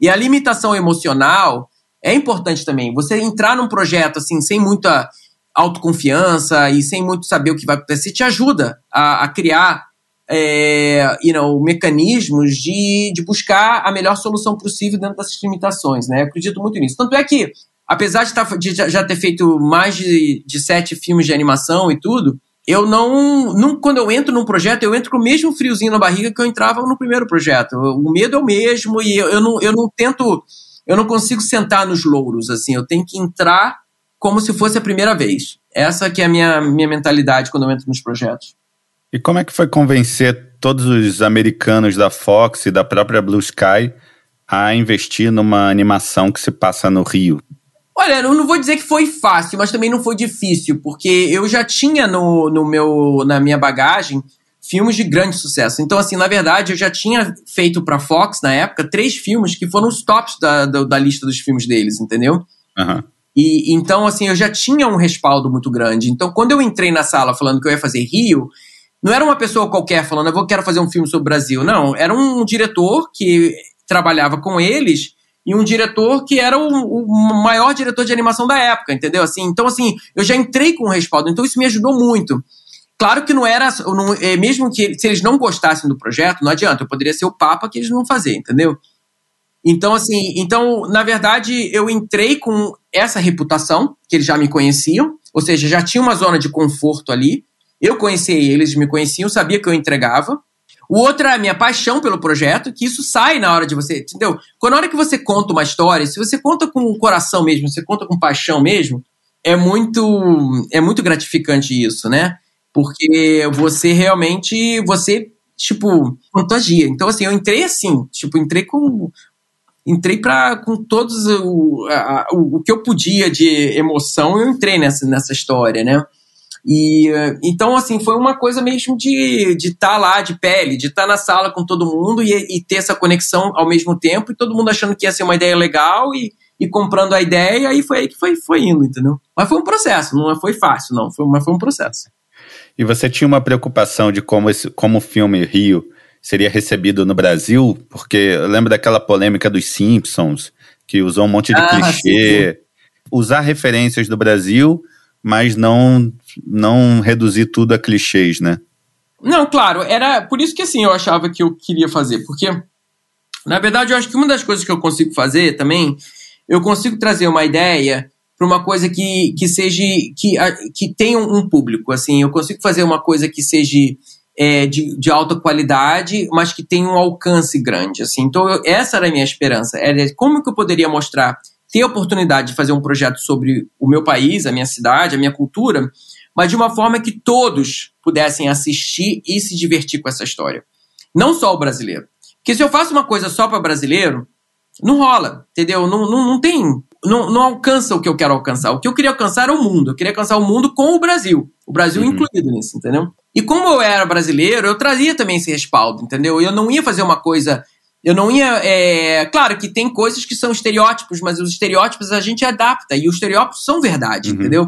E a limitação emocional é importante também. Você entrar num projeto assim, sem muita autoconfiança e sem muito saber o que vai acontecer, te ajuda a, a criar é, you know, mecanismos de, de buscar a melhor solução possível dentro dessas limitações. Né? Eu acredito muito nisso. Tanto é que, apesar de, tá, de já ter feito mais de, de sete filmes de animação e tudo, eu não, não, Quando eu entro num projeto, eu entro com o mesmo friozinho na barriga que eu entrava no primeiro projeto. O medo é o mesmo e eu, eu, não, eu não tento. Eu não consigo sentar nos louros, assim. Eu tenho que entrar como se fosse a primeira vez. Essa que é a minha, minha mentalidade quando eu entro nos projetos. E como é que foi convencer todos os americanos da Fox e da própria Blue Sky a investir numa animação que se passa no Rio? Olha, eu não vou dizer que foi fácil, mas também não foi difícil, porque eu já tinha no, no meu, na minha bagagem filmes de grande sucesso. Então, assim, na verdade, eu já tinha feito para Fox, na época, três filmes que foram os tops da, da, da lista dos filmes deles, entendeu? Uhum. E então, assim, eu já tinha um respaldo muito grande. Então, quando eu entrei na sala falando que eu ia fazer Rio, não era uma pessoa qualquer falando, eu quero fazer um filme sobre o Brasil. Não, era um diretor que trabalhava com eles e um diretor que era o, o, maior diretor de animação da época, entendeu? Assim, então, assim, eu já entrei com o respaldo, então isso me ajudou muito. Claro que não era, não, é, mesmo que se eles não gostassem do projeto, não adianta, eu poderia ser o papa que eles não fazer, entendeu? Então, assim, então, na verdade, eu entrei com essa reputação, que eles já me conheciam, ou seja, já tinha uma zona de conforto ali. Eu conhecia eles, me conheciam, sabia que eu entregava. O outro é a minha paixão pelo projeto, que isso sai na hora de você, entendeu? Quando na hora que você conta uma história, se você conta com o coração mesmo, você conta com paixão mesmo, é muito é muito gratificante isso, né? Porque você realmente você tipo contagia. Então assim, eu entrei assim, tipo, entrei com entrei para com todos o, a, o, o que eu podia de emoção, eu entrei nessa nessa história, né? E então, assim, foi uma coisa mesmo de estar tá lá de pele, de estar tá na sala com todo mundo e, e, ter essa conexão ao mesmo tempo, e todo mundo achando que ia ser uma ideia legal e, e comprando a ideia, e foi aí que foi, foi indo, entendeu? Mas foi um processo, não foi fácil, não, foi, mas foi um processo. E você tinha uma preocupação de como, esse, como o filme Rio seria recebido no Brasil? Porque eu lembro daquela polêmica dos Simpsons, que usou um monte de ah, clichê. Sim, sim. Usar referências do Brasil mas não não reduzir tudo a clichês, né? Não, claro, era por isso que assim eu achava que eu queria fazer, porque na verdade eu acho que uma das coisas que eu consigo fazer também, eu consigo trazer uma ideia para uma coisa que, que seja que, que tenha um público, assim, eu consigo fazer uma coisa que seja é, de, de alta qualidade, mas que tenha um alcance grande, assim. Então eu, essa era a minha esperança, era como que eu poderia mostrar ter a oportunidade de fazer um projeto sobre o meu país, a minha cidade, a minha cultura, mas de uma forma que todos pudessem assistir e se divertir com essa história. Não só o brasileiro. Porque se eu faço uma coisa só para brasileiro, não rola, entendeu? Não, não, não tem. Não, não alcança o que eu quero alcançar. O que eu queria alcançar era o mundo. Eu queria alcançar o mundo com o Brasil. O Brasil uhum. incluído nisso, entendeu? E como eu era brasileiro, eu trazia também esse respaldo, entendeu? Eu não ia fazer uma coisa eu não ia. É... Claro que tem coisas que são estereótipos, mas os estereótipos a gente adapta, e os estereótipos são verdade, uhum. entendeu?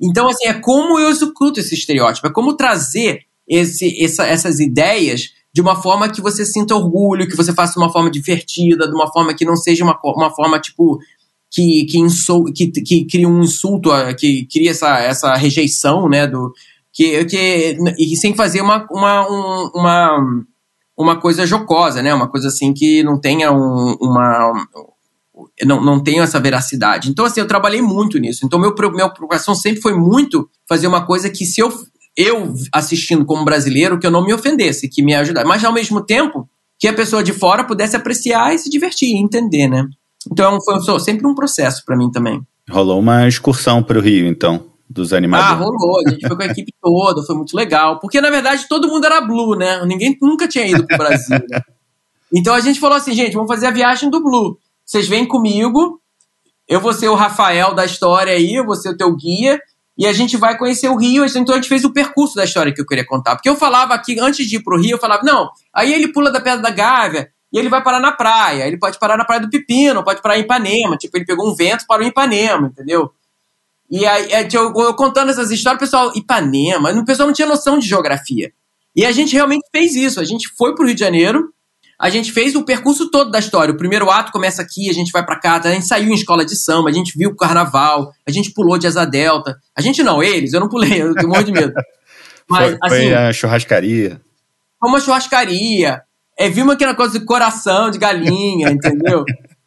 Então, assim, é como eu executo esse estereótipo, é como trazer esse, essa, essas ideias de uma forma que você sinta orgulho, que você faça de uma forma divertida, de uma forma que não seja uma, uma forma, tipo, que, que, insou, que, que cria um insulto, que cria essa, essa rejeição, né, do, que, que e sem fazer uma, uma, um, uma, uma coisa jocosa, né? Uma coisa assim que não tenha um, uma não, não tenho essa veracidade. Então, assim, eu trabalhei muito nisso. Então, meu, minha preocupação sempre foi muito fazer uma coisa que, se eu, eu assistindo como brasileiro, que eu não me ofendesse, que me ajudasse. Mas, ao mesmo tempo, que a pessoa de fora pudesse apreciar e se divertir, entender, né? Então, foi sempre um processo para mim também. Rolou uma excursão para o Rio, então, dos animadores. Ah, rolou. A gente foi com a equipe toda, foi muito legal. Porque, na verdade, todo mundo era Blue, né? Ninguém nunca tinha ido pro Brasil, né? Então a gente falou assim, gente, vamos fazer a viagem do Blue. Vocês vêm comigo, eu vou ser o Rafael da história aí, eu vou ser o teu guia, e a gente vai conhecer o Rio. Então a gente fez o percurso da história que eu queria contar. Porque eu falava aqui, antes de ir pro Rio, eu falava, não, aí ele pula da Pedra da Gávea e ele vai parar na praia. Ele pode parar na Praia do Pepino, pode parar em Ipanema. Tipo, ele pegou um vento para o Ipanema, entendeu? E aí, é, eu, eu contando essas histórias, o pessoal, Ipanema, o pessoal não tinha noção de geografia. E a gente realmente fez isso. A gente foi pro Rio de Janeiro, a gente fez o percurso todo da história. O primeiro ato começa aqui, a gente vai para cá, a gente saiu em escola de samba, a gente viu o carnaval, a gente pulou de asa delta. A gente não, eles, eu não pulei, eu tenho um monte de medo. Mas, foi, assim, foi a churrascaria. Foi uma churrascaria. É, vimos aquela coisa de coração de galinha, entendeu?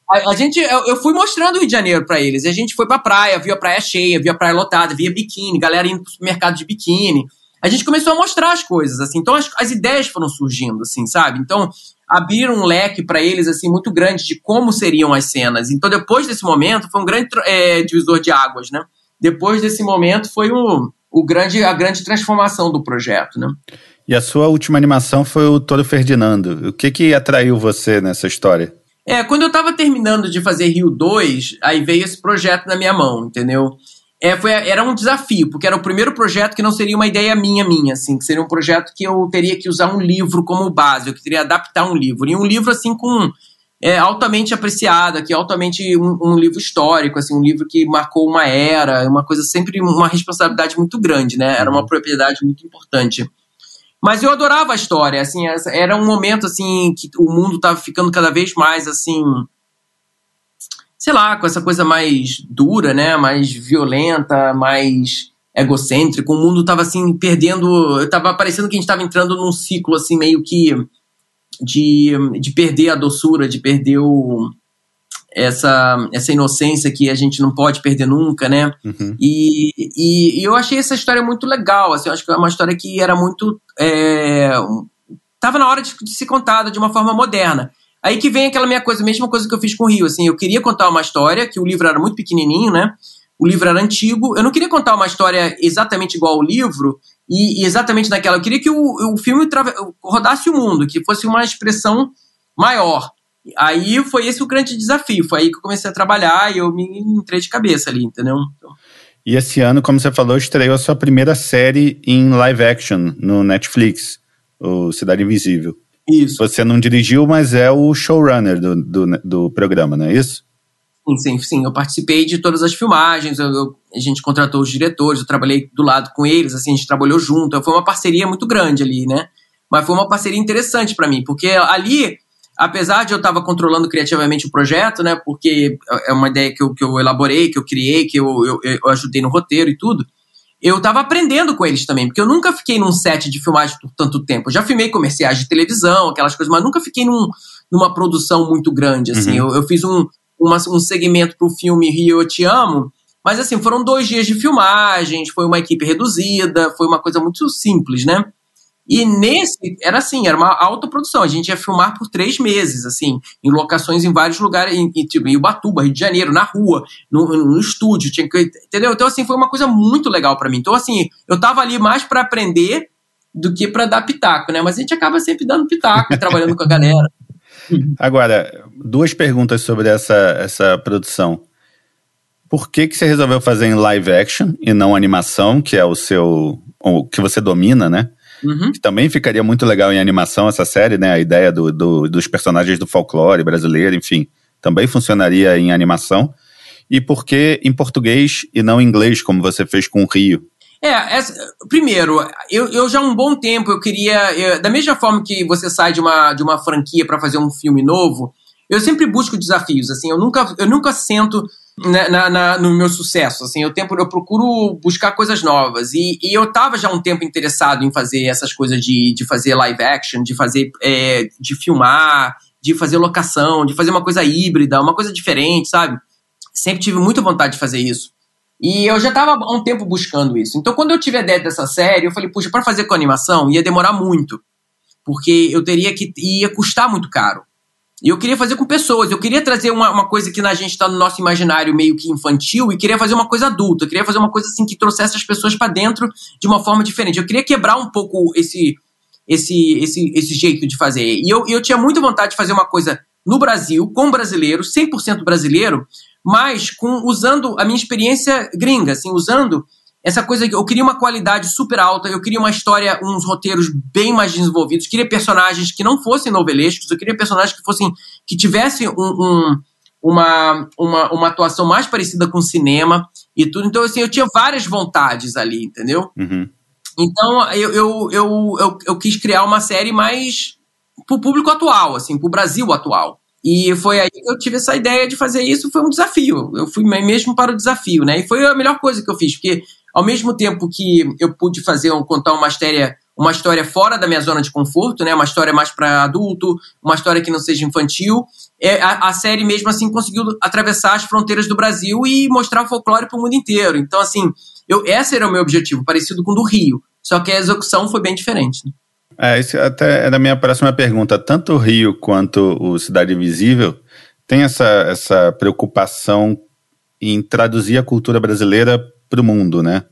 A, a, gente, eu, eu, fui mostrando o Rio de Janeiro para eles. A gente foi pra praia, viu a praia cheia, viu a praia lotada, via biquíni, galera indo pro mercado de biquíni. A gente começou a mostrar as coisas, assim. Então as, as ideias foram surgindo, assim, sabe? Então abrir um leque para eles assim muito grande de como seriam as cenas. Então depois desse momento foi um grande é, divisor de águas, né? Depois desse momento foi o, o grande, a grande transformação do projeto, né? E a sua última animação foi o Toro Ferdinando. O que que atraiu você nessa história? É, quando eu estava terminando de fazer Rio 2, aí veio esse projeto na minha mão, entendeu? É, foi, era um desafio, porque era o primeiro projeto que não seria uma ideia minha, minha, assim, que seria um projeto que eu teria que usar um livro como base, eu queria adaptar um livro. E um livro, assim, com é, altamente apreciado, que altamente um, um, livro histórico, assim, um livro que marcou uma era, uma coisa sempre, uma responsabilidade muito grande, né? Era uma uhum. propriedade muito importante. Mas eu adorava a história, assim, era um momento, assim, que o mundo estava ficando cada vez mais, assim, sei lá, com essa coisa mais dura, né? Mais violenta, mais egocêntrico. O mundo tava assim, perdendo. Tava parecendo que a gente tava entrando num ciclo assim, meio que de, de perder a doçura, de perder o, essa, essa inocência que a gente não pode perder nunca, né? Uhum. E, e, e, eu achei essa história muito legal, assim, eu acho que é uma história que era muito. É, tava na hora de, de ser contada de uma forma moderna. Aí que vem aquela minha coisa, mesma coisa que eu fiz com o Rio, assim, eu queria contar uma história, que o livro era muito pequenininho, né? O livro era antigo, eu não queria contar uma história exatamente igual ao livro, e, e exatamente naquela, eu queria que o, o filme rodasse o mundo, que fosse uma expressão maior. Aí foi esse o grande desafio, foi aí que eu comecei a trabalhar e eu me entrei de cabeça ali, entendeu? Então... E esse ano, como você falou, estreou a sua primeira série em live action no Netflix, o Cidade Invisível. Isso. Você não dirigiu, mas é o showrunner do, do, do programa, não é isso? Sim, sim, sim. Eu participei de todas as filmagens, eu, eu, a gente contratou os diretores, eu trabalhei do lado com eles, assim, a gente trabalhou junto. Foi uma parceria muito grande ali, né? Mas foi uma parceria interessante para mim, porque ali, apesar de eu estar controlando criativamente o projeto, né? Porque é uma ideia que eu, que eu elaborei, que eu criei, que eu, eu, eu ajudei no roteiro e tudo eu tava aprendendo com eles também, porque eu nunca fiquei num set de filmagem por tanto tempo. Eu já filmei comerciais de televisão, aquelas coisas, mas nunca fiquei num, numa produção muito grande, assim. Uhum. Eu, eu, fiz um, uma, um segmento pro filme Rio Eu Te Amo, mas assim, foram dois dias de filmagens, foi uma equipe reduzida, foi uma coisa muito simples, né? E nesse, era assim, era uma autoprodução. A gente ia filmar por três meses, assim, em locações em vários lugares, em, tipo, em Ubatuba, Rio de Janeiro, na rua, no, no estúdio, tinha que, entendeu? Então, assim, foi uma coisa muito legal para mim. Então, assim, eu tava ali mais para aprender do que para dar pitaco, né? Mas a gente acaba sempre dando pitaco, trabalhando com a galera. Agora, duas perguntas sobre essa, essa produção. Por que, que você resolveu fazer em live action e não animação, que é o seu. o que você domina, né? Uhum. Que também ficaria muito legal em animação essa série, né? A ideia do, do, dos personagens do folclore brasileiro, enfim, também funcionaria em animação. E por que em português e não em inglês, como você fez com o Rio? É, essa, primeiro, eu, eu já há um bom tempo eu queria. Eu, da mesma forma que você sai de uma, de uma franquia para fazer um filme novo, eu sempre busco desafios, assim, eu nunca, eu nunca sento na, na, na, no meu sucesso, assim, eu, tempo, eu procuro buscar coisas novas, e, e eu tava já um tempo interessado em fazer essas coisas de, de fazer live action, de fazer, é, de filmar, de fazer locação, de fazer uma coisa híbrida, uma coisa diferente, sabe? Sempre tive muita vontade de fazer isso. E eu já estava há um tempo buscando isso. Então, quando eu tive a ideia dessa série, eu falei, puxa, para fazer com animação ia demorar muito. Porque eu teria que. ia custar muito caro. E eu queria fazer com pessoas. Eu queria trazer uma, uma coisa que na gente está no nosso imaginário meio que infantil e queria fazer uma coisa adulta. Eu queria fazer uma coisa assim que trouxesse as pessoas para dentro de uma forma diferente. Eu queria quebrar um pouco esse, esse, esse, esse jeito de fazer. E eu, eu tinha muita vontade de fazer uma coisa no Brasil, com brasileiro, 100% brasileiro, mas com usando a minha experiência gringa, assim, usando essa coisa que eu queria uma qualidade super alta, eu queria uma história, uns roteiros bem mais desenvolvidos, queria personagens que não fossem novelescos, eu queria personagens que fossem que tivessem um, um, uma, uma, uma atuação mais parecida com cinema e tudo. Então, assim, eu tinha várias vontades ali, entendeu? Uhum. Então, eu, eu, eu, eu, eu quis criar uma série mais pro público atual, assim, pro Brasil atual. E foi aí que eu tive essa ideia de fazer isso, foi um desafio. Eu fui mesmo para o desafio, né? E foi a melhor coisa que eu fiz, porque ao mesmo tempo que eu pude fazer contar uma história, uma história fora da minha zona de conforto, né? Uma história mais para adulto, uma história que não seja infantil, é, a, a, série mesmo assim conseguiu atravessar as fronteiras do Brasil e mostrar o folclore para o mundo inteiro. Então assim, eu, esse era o meu objetivo, parecido com o do Rio, só que a execução foi bem diferente. Né? É, isso até é da minha próxima pergunta. Tanto o Rio quanto o Cidade Invisível tem essa, essa preocupação em traduzir a cultura brasileira para o mundo, né?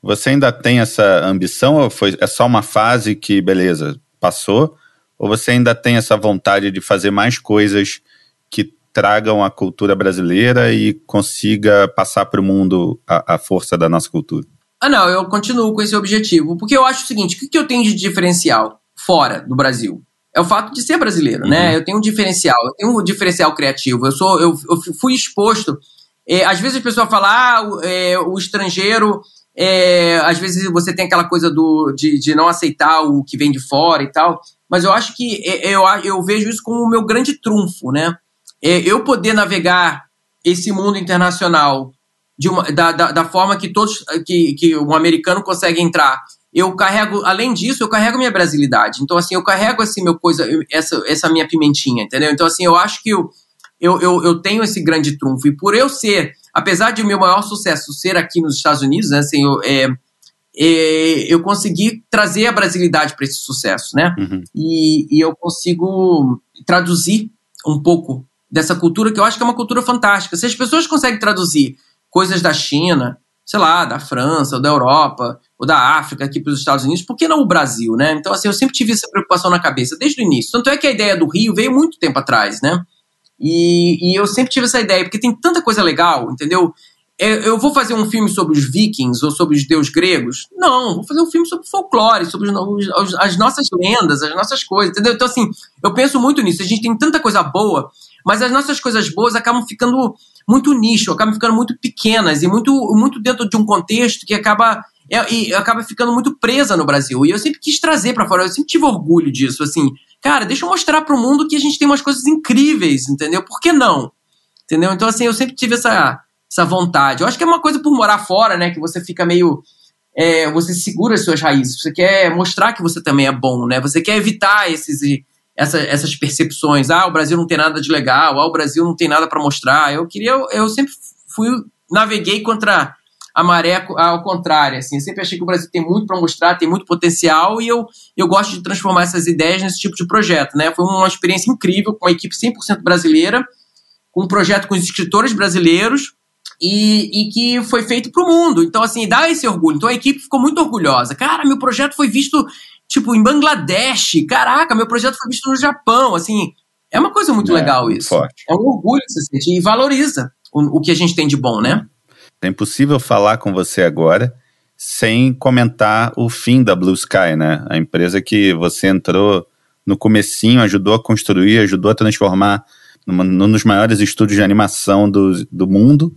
Você ainda tem essa ambição ou foi, é só uma fase que, beleza, passou? Ou você ainda tem essa vontade de fazer mais coisas que tragam a cultura brasileira e consiga passar para o mundo a, a força da nossa cultura? Ah, não, eu continuo com esse objetivo. Porque eu acho o seguinte: o que, eu tenho de diferencial fora do Brasil? É o fato de ser brasileiro, né? uhum. né? Eu tenho um diferencial, eu tenho um diferencial criativo. Eu sou, eu, eu fui exposto. É, às vezes a pessoa fala, ah, o, é, o estrangeiro. É, às vezes você tem aquela coisa do, de, de não aceitar o que vem de fora e tal. Mas eu acho que é, eu, eu vejo isso como o meu grande trunfo, né? É, eu poder navegar esse mundo internacional uma, da, da, da, forma que todos que, que um americano consegue entrar. Eu carrego, além disso, eu carrego minha brasilidade. Então, assim, eu carrego assim, meu coisa, essa, essa minha pimentinha, entendeu? Então, assim, eu acho que eu, eu, eu, eu tenho esse grande trunfo. E por eu ser, apesar de o meu maior sucesso ser aqui nos Estados Unidos, né, assim, eu, é, é, eu consegui trazer a brasilidade para esse sucesso, né? Uhum. E, e eu consigo traduzir um pouco dessa cultura que eu acho que é uma cultura fantástica. Se as pessoas conseguem traduzir coisas da China, sei lá, da França, ou da Europa, ou da África aqui para os Estados Unidos, por que não o Brasil, né? Então, assim, eu sempre tive essa preocupação na cabeça, desde o início. Tanto é que a ideia do Rio veio muito tempo atrás, né? E, e eu sempre tive essa ideia, porque tem tanta coisa legal, entendeu? É, eu vou fazer um filme sobre os vikings ou sobre os deuses gregos? Não, vou fazer um filme sobre folclore, sobre os, as nossas lendas, as nossas coisas, entendeu? Então, assim, eu penso muito nisso. A gente tem tanta coisa boa, mas as nossas coisas boas acabam ficando muito nicho, acabam ficando muito pequenas e muito, muito dentro de um contexto que acaba é, acaba ficando muito presa no Brasil. E eu sempre quis trazer para fora, eu sempre tive orgulho disso, assim, cara, deixa eu mostrar para o mundo que a gente tem umas coisas incríveis, entendeu? Por que não? Entendeu? Então, assim, eu sempre tive essa, essa vontade. Eu acho que é uma coisa por morar fora, né, que você fica meio. É, você segura as suas raízes, você quer mostrar que você também é bom, né? Você quer evitar esses essa, essas percepções. Ah, o Brasil não tem nada de legal, ah, o Brasil não tem nada para mostrar. Eu queria, eu sempre fui, naveguei contra a maré ao contrário, assim, eu sempre achei que o Brasil tem muito para mostrar, tem muito potencial e eu, eu gosto de transformar essas ideias nesse tipo de projeto, né? Foi uma experiência incrível com uma equipe 100% brasileira, com um projeto com os escritores brasileiros e, e que foi feito para o mundo. Então, assim, dá esse orgulho. Então a equipe ficou muito orgulhosa. Cara, meu projeto foi visto tipo, em Bangladesh. Caraca, meu projeto foi visto no Japão. Assim, é uma coisa muito é, legal isso. Forte. É um orgulho que você sente e valoriza o, o que a gente tem de bom, né? É impossível falar com você agora sem comentar o fim da Blue Sky, né? A empresa que você entrou no comecinho, ajudou a construir, ajudou a transformar numa, num dos maiores estúdios de animação do, do mundo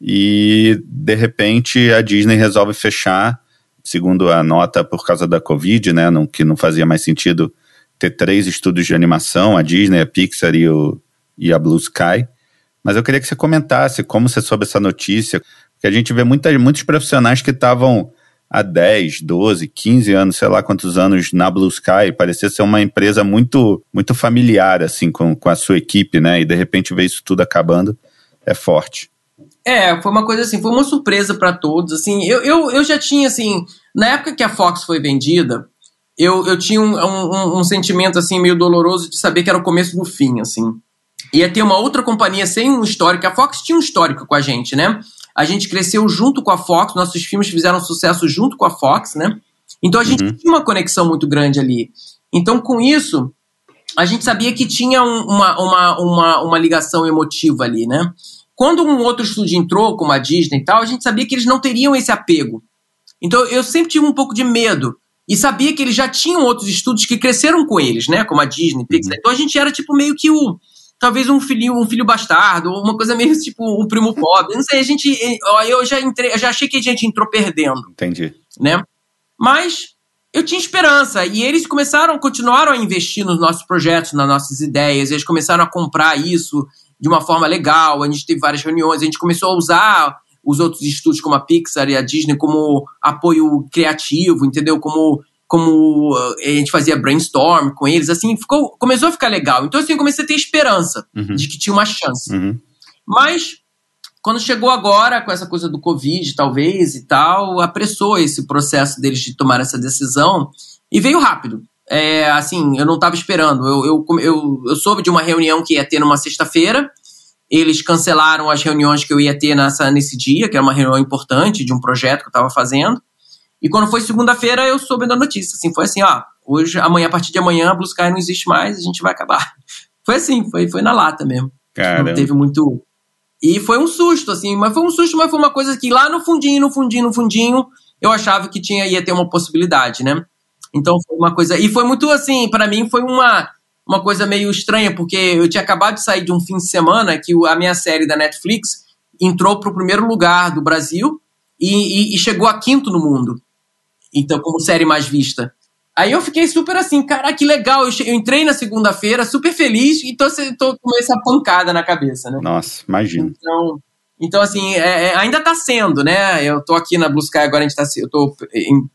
e de repente a Disney resolve fechar segundo a nota, por causa da Covid, né, não, que não fazia mais sentido ter três estúdios de animação, a Disney, a Pixar e, o, e a Blue Sky. Mas eu queria que você comentasse como você soube essa notícia, porque a gente vê muita, muitos profissionais que estavam há 10, 12, 15 anos, sei lá quantos anos na Blue Sky, parecia ser uma empresa muito muito familiar assim com, com a sua equipe, né? E de repente ver isso tudo acabando é forte. É, foi uma coisa assim, foi uma surpresa para todos, assim, eu, eu, eu já tinha, assim, na época que a Fox foi vendida, eu, eu tinha um, um, um sentimento, assim, meio doloroso de saber que era o começo do fim, assim. Ia ter uma outra companhia sem um histórico, a Fox tinha um histórico com a gente, né? A gente cresceu junto com a Fox, nossos filmes fizeram sucesso junto com a Fox, né? Então a gente uhum. tinha uma conexão muito grande ali. Então, com isso, a gente sabia que tinha um, uma, uma, uma, uma ligação emotiva ali, né? Quando um outro estúdio entrou, como a Disney e tal, a gente sabia que eles não teriam esse apego. Então eu sempre tive um pouco de medo. E sabia que eles já tinham outros estúdios que cresceram com eles, né? Como a Disney, Pixar. Uhum. Então a gente era tipo meio que o. Talvez um filho, um filho bastardo, uma coisa meio tipo um primo pobre. Não sei, a gente. Eu já entrei, eu já achei que a gente entrou perdendo. Entendi. Né? Mas eu tinha esperança. E eles começaram, continuaram a investir nos nossos projetos, nas nossas ideias. Eles começaram a comprar isso de uma forma legal. A gente teve várias reuniões, a gente começou a usar os outros estúdios como a Pixar e a Disney como apoio criativo, entendeu? Como como eh, a gente fazia brainstorm com eles, assim, ficou, começou a ficar legal. Então, assim, eu comecei a ter esperança uhum. de que tinha uma chance. Uhum. Mas, quando chegou agora, com essa coisa do Covid, talvez, e tal, apressou esse processo deles de tomar essa decisão e veio rápido é, assim, eu não estava esperando. Eu, eu, eu, eu, soube de uma reunião que ia ter numa sexta-feira. Eles cancelaram as reuniões que eu ia ter nessa, nesse dia, que era uma reunião importante de um projeto que eu estava fazendo. E quando foi segunda-feira, eu soube da notícia. Assim, foi assim, ó, hoje, amanhã, a partir de amanhã, a Blue Sky não existe mais, a gente vai acabar. Foi assim, foi, foi na lata mesmo. Caramba. Não teve muito. E foi um susto, assim, mas foi um susto, mas foi uma coisa que lá no fundinho, no fundinho, no fundinho, eu achava que tinha, ia ter uma possibilidade, né? Então foi uma coisa. E foi muito assim, para mim foi uma, uma coisa meio estranha, porque eu tinha acabado de sair de um fim de semana que a minha série da Netflix entrou para o primeiro lugar do Brasil e, e, e, chegou a quinto no mundo. Então, como série mais vista. Aí eu fiquei super assim, cara, que legal. Eu, eu entrei na segunda-feira super feliz e tô, tô com essa pancada na cabeça, né? Nossa, imagino. Então, então, assim, é, é, ainda está sendo, né? Eu estou aqui na Blue Sky, agora a gente tá, eu estou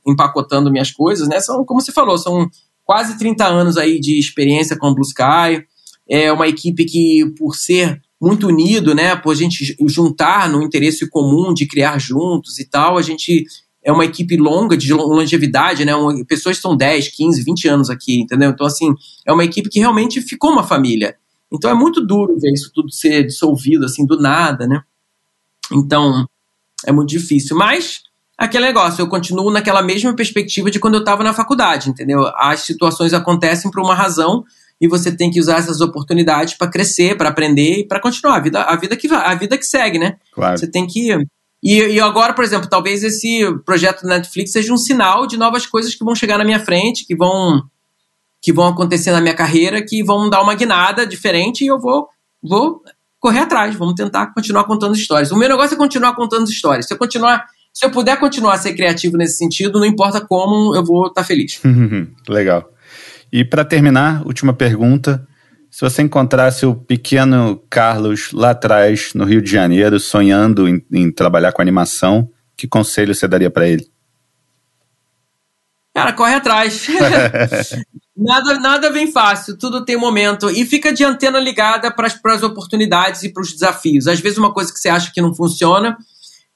empacotando minhas coisas, né? São, como você falou, são quase 30 anos aí de experiência com a Blue Sky. É uma equipe que, por ser muito unido, né? Por a gente juntar no interesse comum de criar juntos e tal, a gente é uma equipe longa, de longevidade, né? Uma, pessoas estão 10, 15, 20 anos aqui, entendeu? Então, assim, é uma equipe que realmente ficou uma família. Então é muito duro ver isso tudo ser dissolvido, assim, do nada, né? Então, é muito difícil. Mas, aquele negócio, eu continuo naquela mesma perspectiva de quando eu estava na faculdade, entendeu? As situações acontecem por uma razão e você tem que usar essas oportunidades para crescer, para aprender e para continuar a vida, a vida que a vida que segue, né? Claro. Você tem que e, e agora, por exemplo, talvez esse projeto da Netflix seja um sinal de novas coisas que vão chegar na minha frente, que vão que vão acontecer na minha carreira, que vão dar uma guinada diferente e eu vou vou correr atrás, vamos tentar continuar contando histórias. O meu negócio é continuar contando histórias. Se eu continuar, se eu puder continuar a ser criativo nesse sentido, não importa como, eu vou estar tá feliz. Legal. E para terminar, última pergunta. Se você encontrasse o pequeno Carlos lá atrás, no Rio de Janeiro, sonhando em, em trabalhar com animação, que conselho você daria para ele? Cara, corre atrás. nada, nada vem fácil, tudo tem momento. E fica de antena ligada para as oportunidades e para os desafios. Às vezes, uma coisa que você acha que não funciona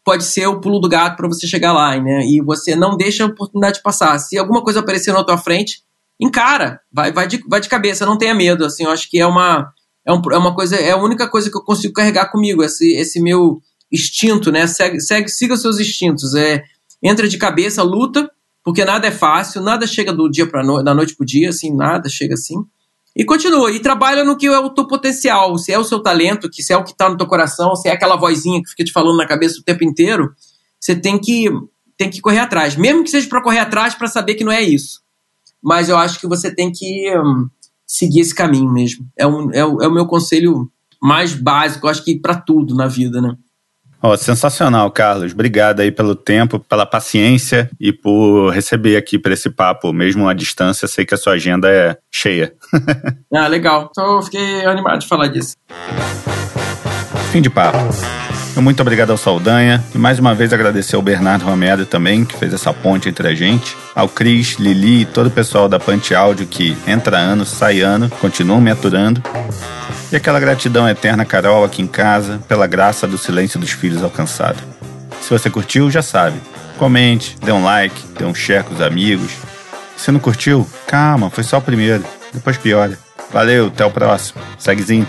pode ser o pulo do gato para você chegar lá, né? E você não deixa a oportunidade passar. Se alguma coisa aparecer na tua frente, encara, vai, vai, de, vai de cabeça, não tenha medo. Assim, eu acho que é uma, é, um, é uma coisa, é a única coisa que eu consigo carregar comigo, esse, esse meu instinto, né? Segue, segue, siga os seus instintos. É, entra de cabeça, luta porque nada é fácil, nada chega do dia para no, da noite para o dia, assim, nada chega assim. E continua, e trabalha no que é o teu potencial, se é o seu talento, que se é o que está no teu coração, se é aquela vozinha que fica te falando na cabeça o tempo inteiro, você tem que tem que correr atrás, mesmo que seja para correr atrás para saber que não é isso. Mas eu acho que você tem que hum, seguir esse caminho mesmo. É, um, é, o, é o meu conselho mais básico, acho que para tudo na vida, né? Oh, sensacional, Carlos. Obrigado aí pelo tempo, pela paciência e por receber aqui para esse papo, mesmo à distância. Sei que a sua agenda é cheia. ah, legal. Então fiquei animado de falar disso. Fim de papo. Muito obrigado ao Saldanha e mais uma vez agradecer ao Bernardo Romero também, que fez essa ponte entre a gente, ao Cris, Lili e todo o pessoal da Pante Áudio que entra ano, sai ano, continuam me aturando. E aquela gratidão eterna, Carol, aqui em casa, pela graça do silêncio dos filhos alcançado. Se você curtiu, já sabe. Comente, dê um like, dê um share com os amigos. Se não curtiu, calma, foi só o primeiro. Depois piora. Valeu, até o próximo. Segue Zint.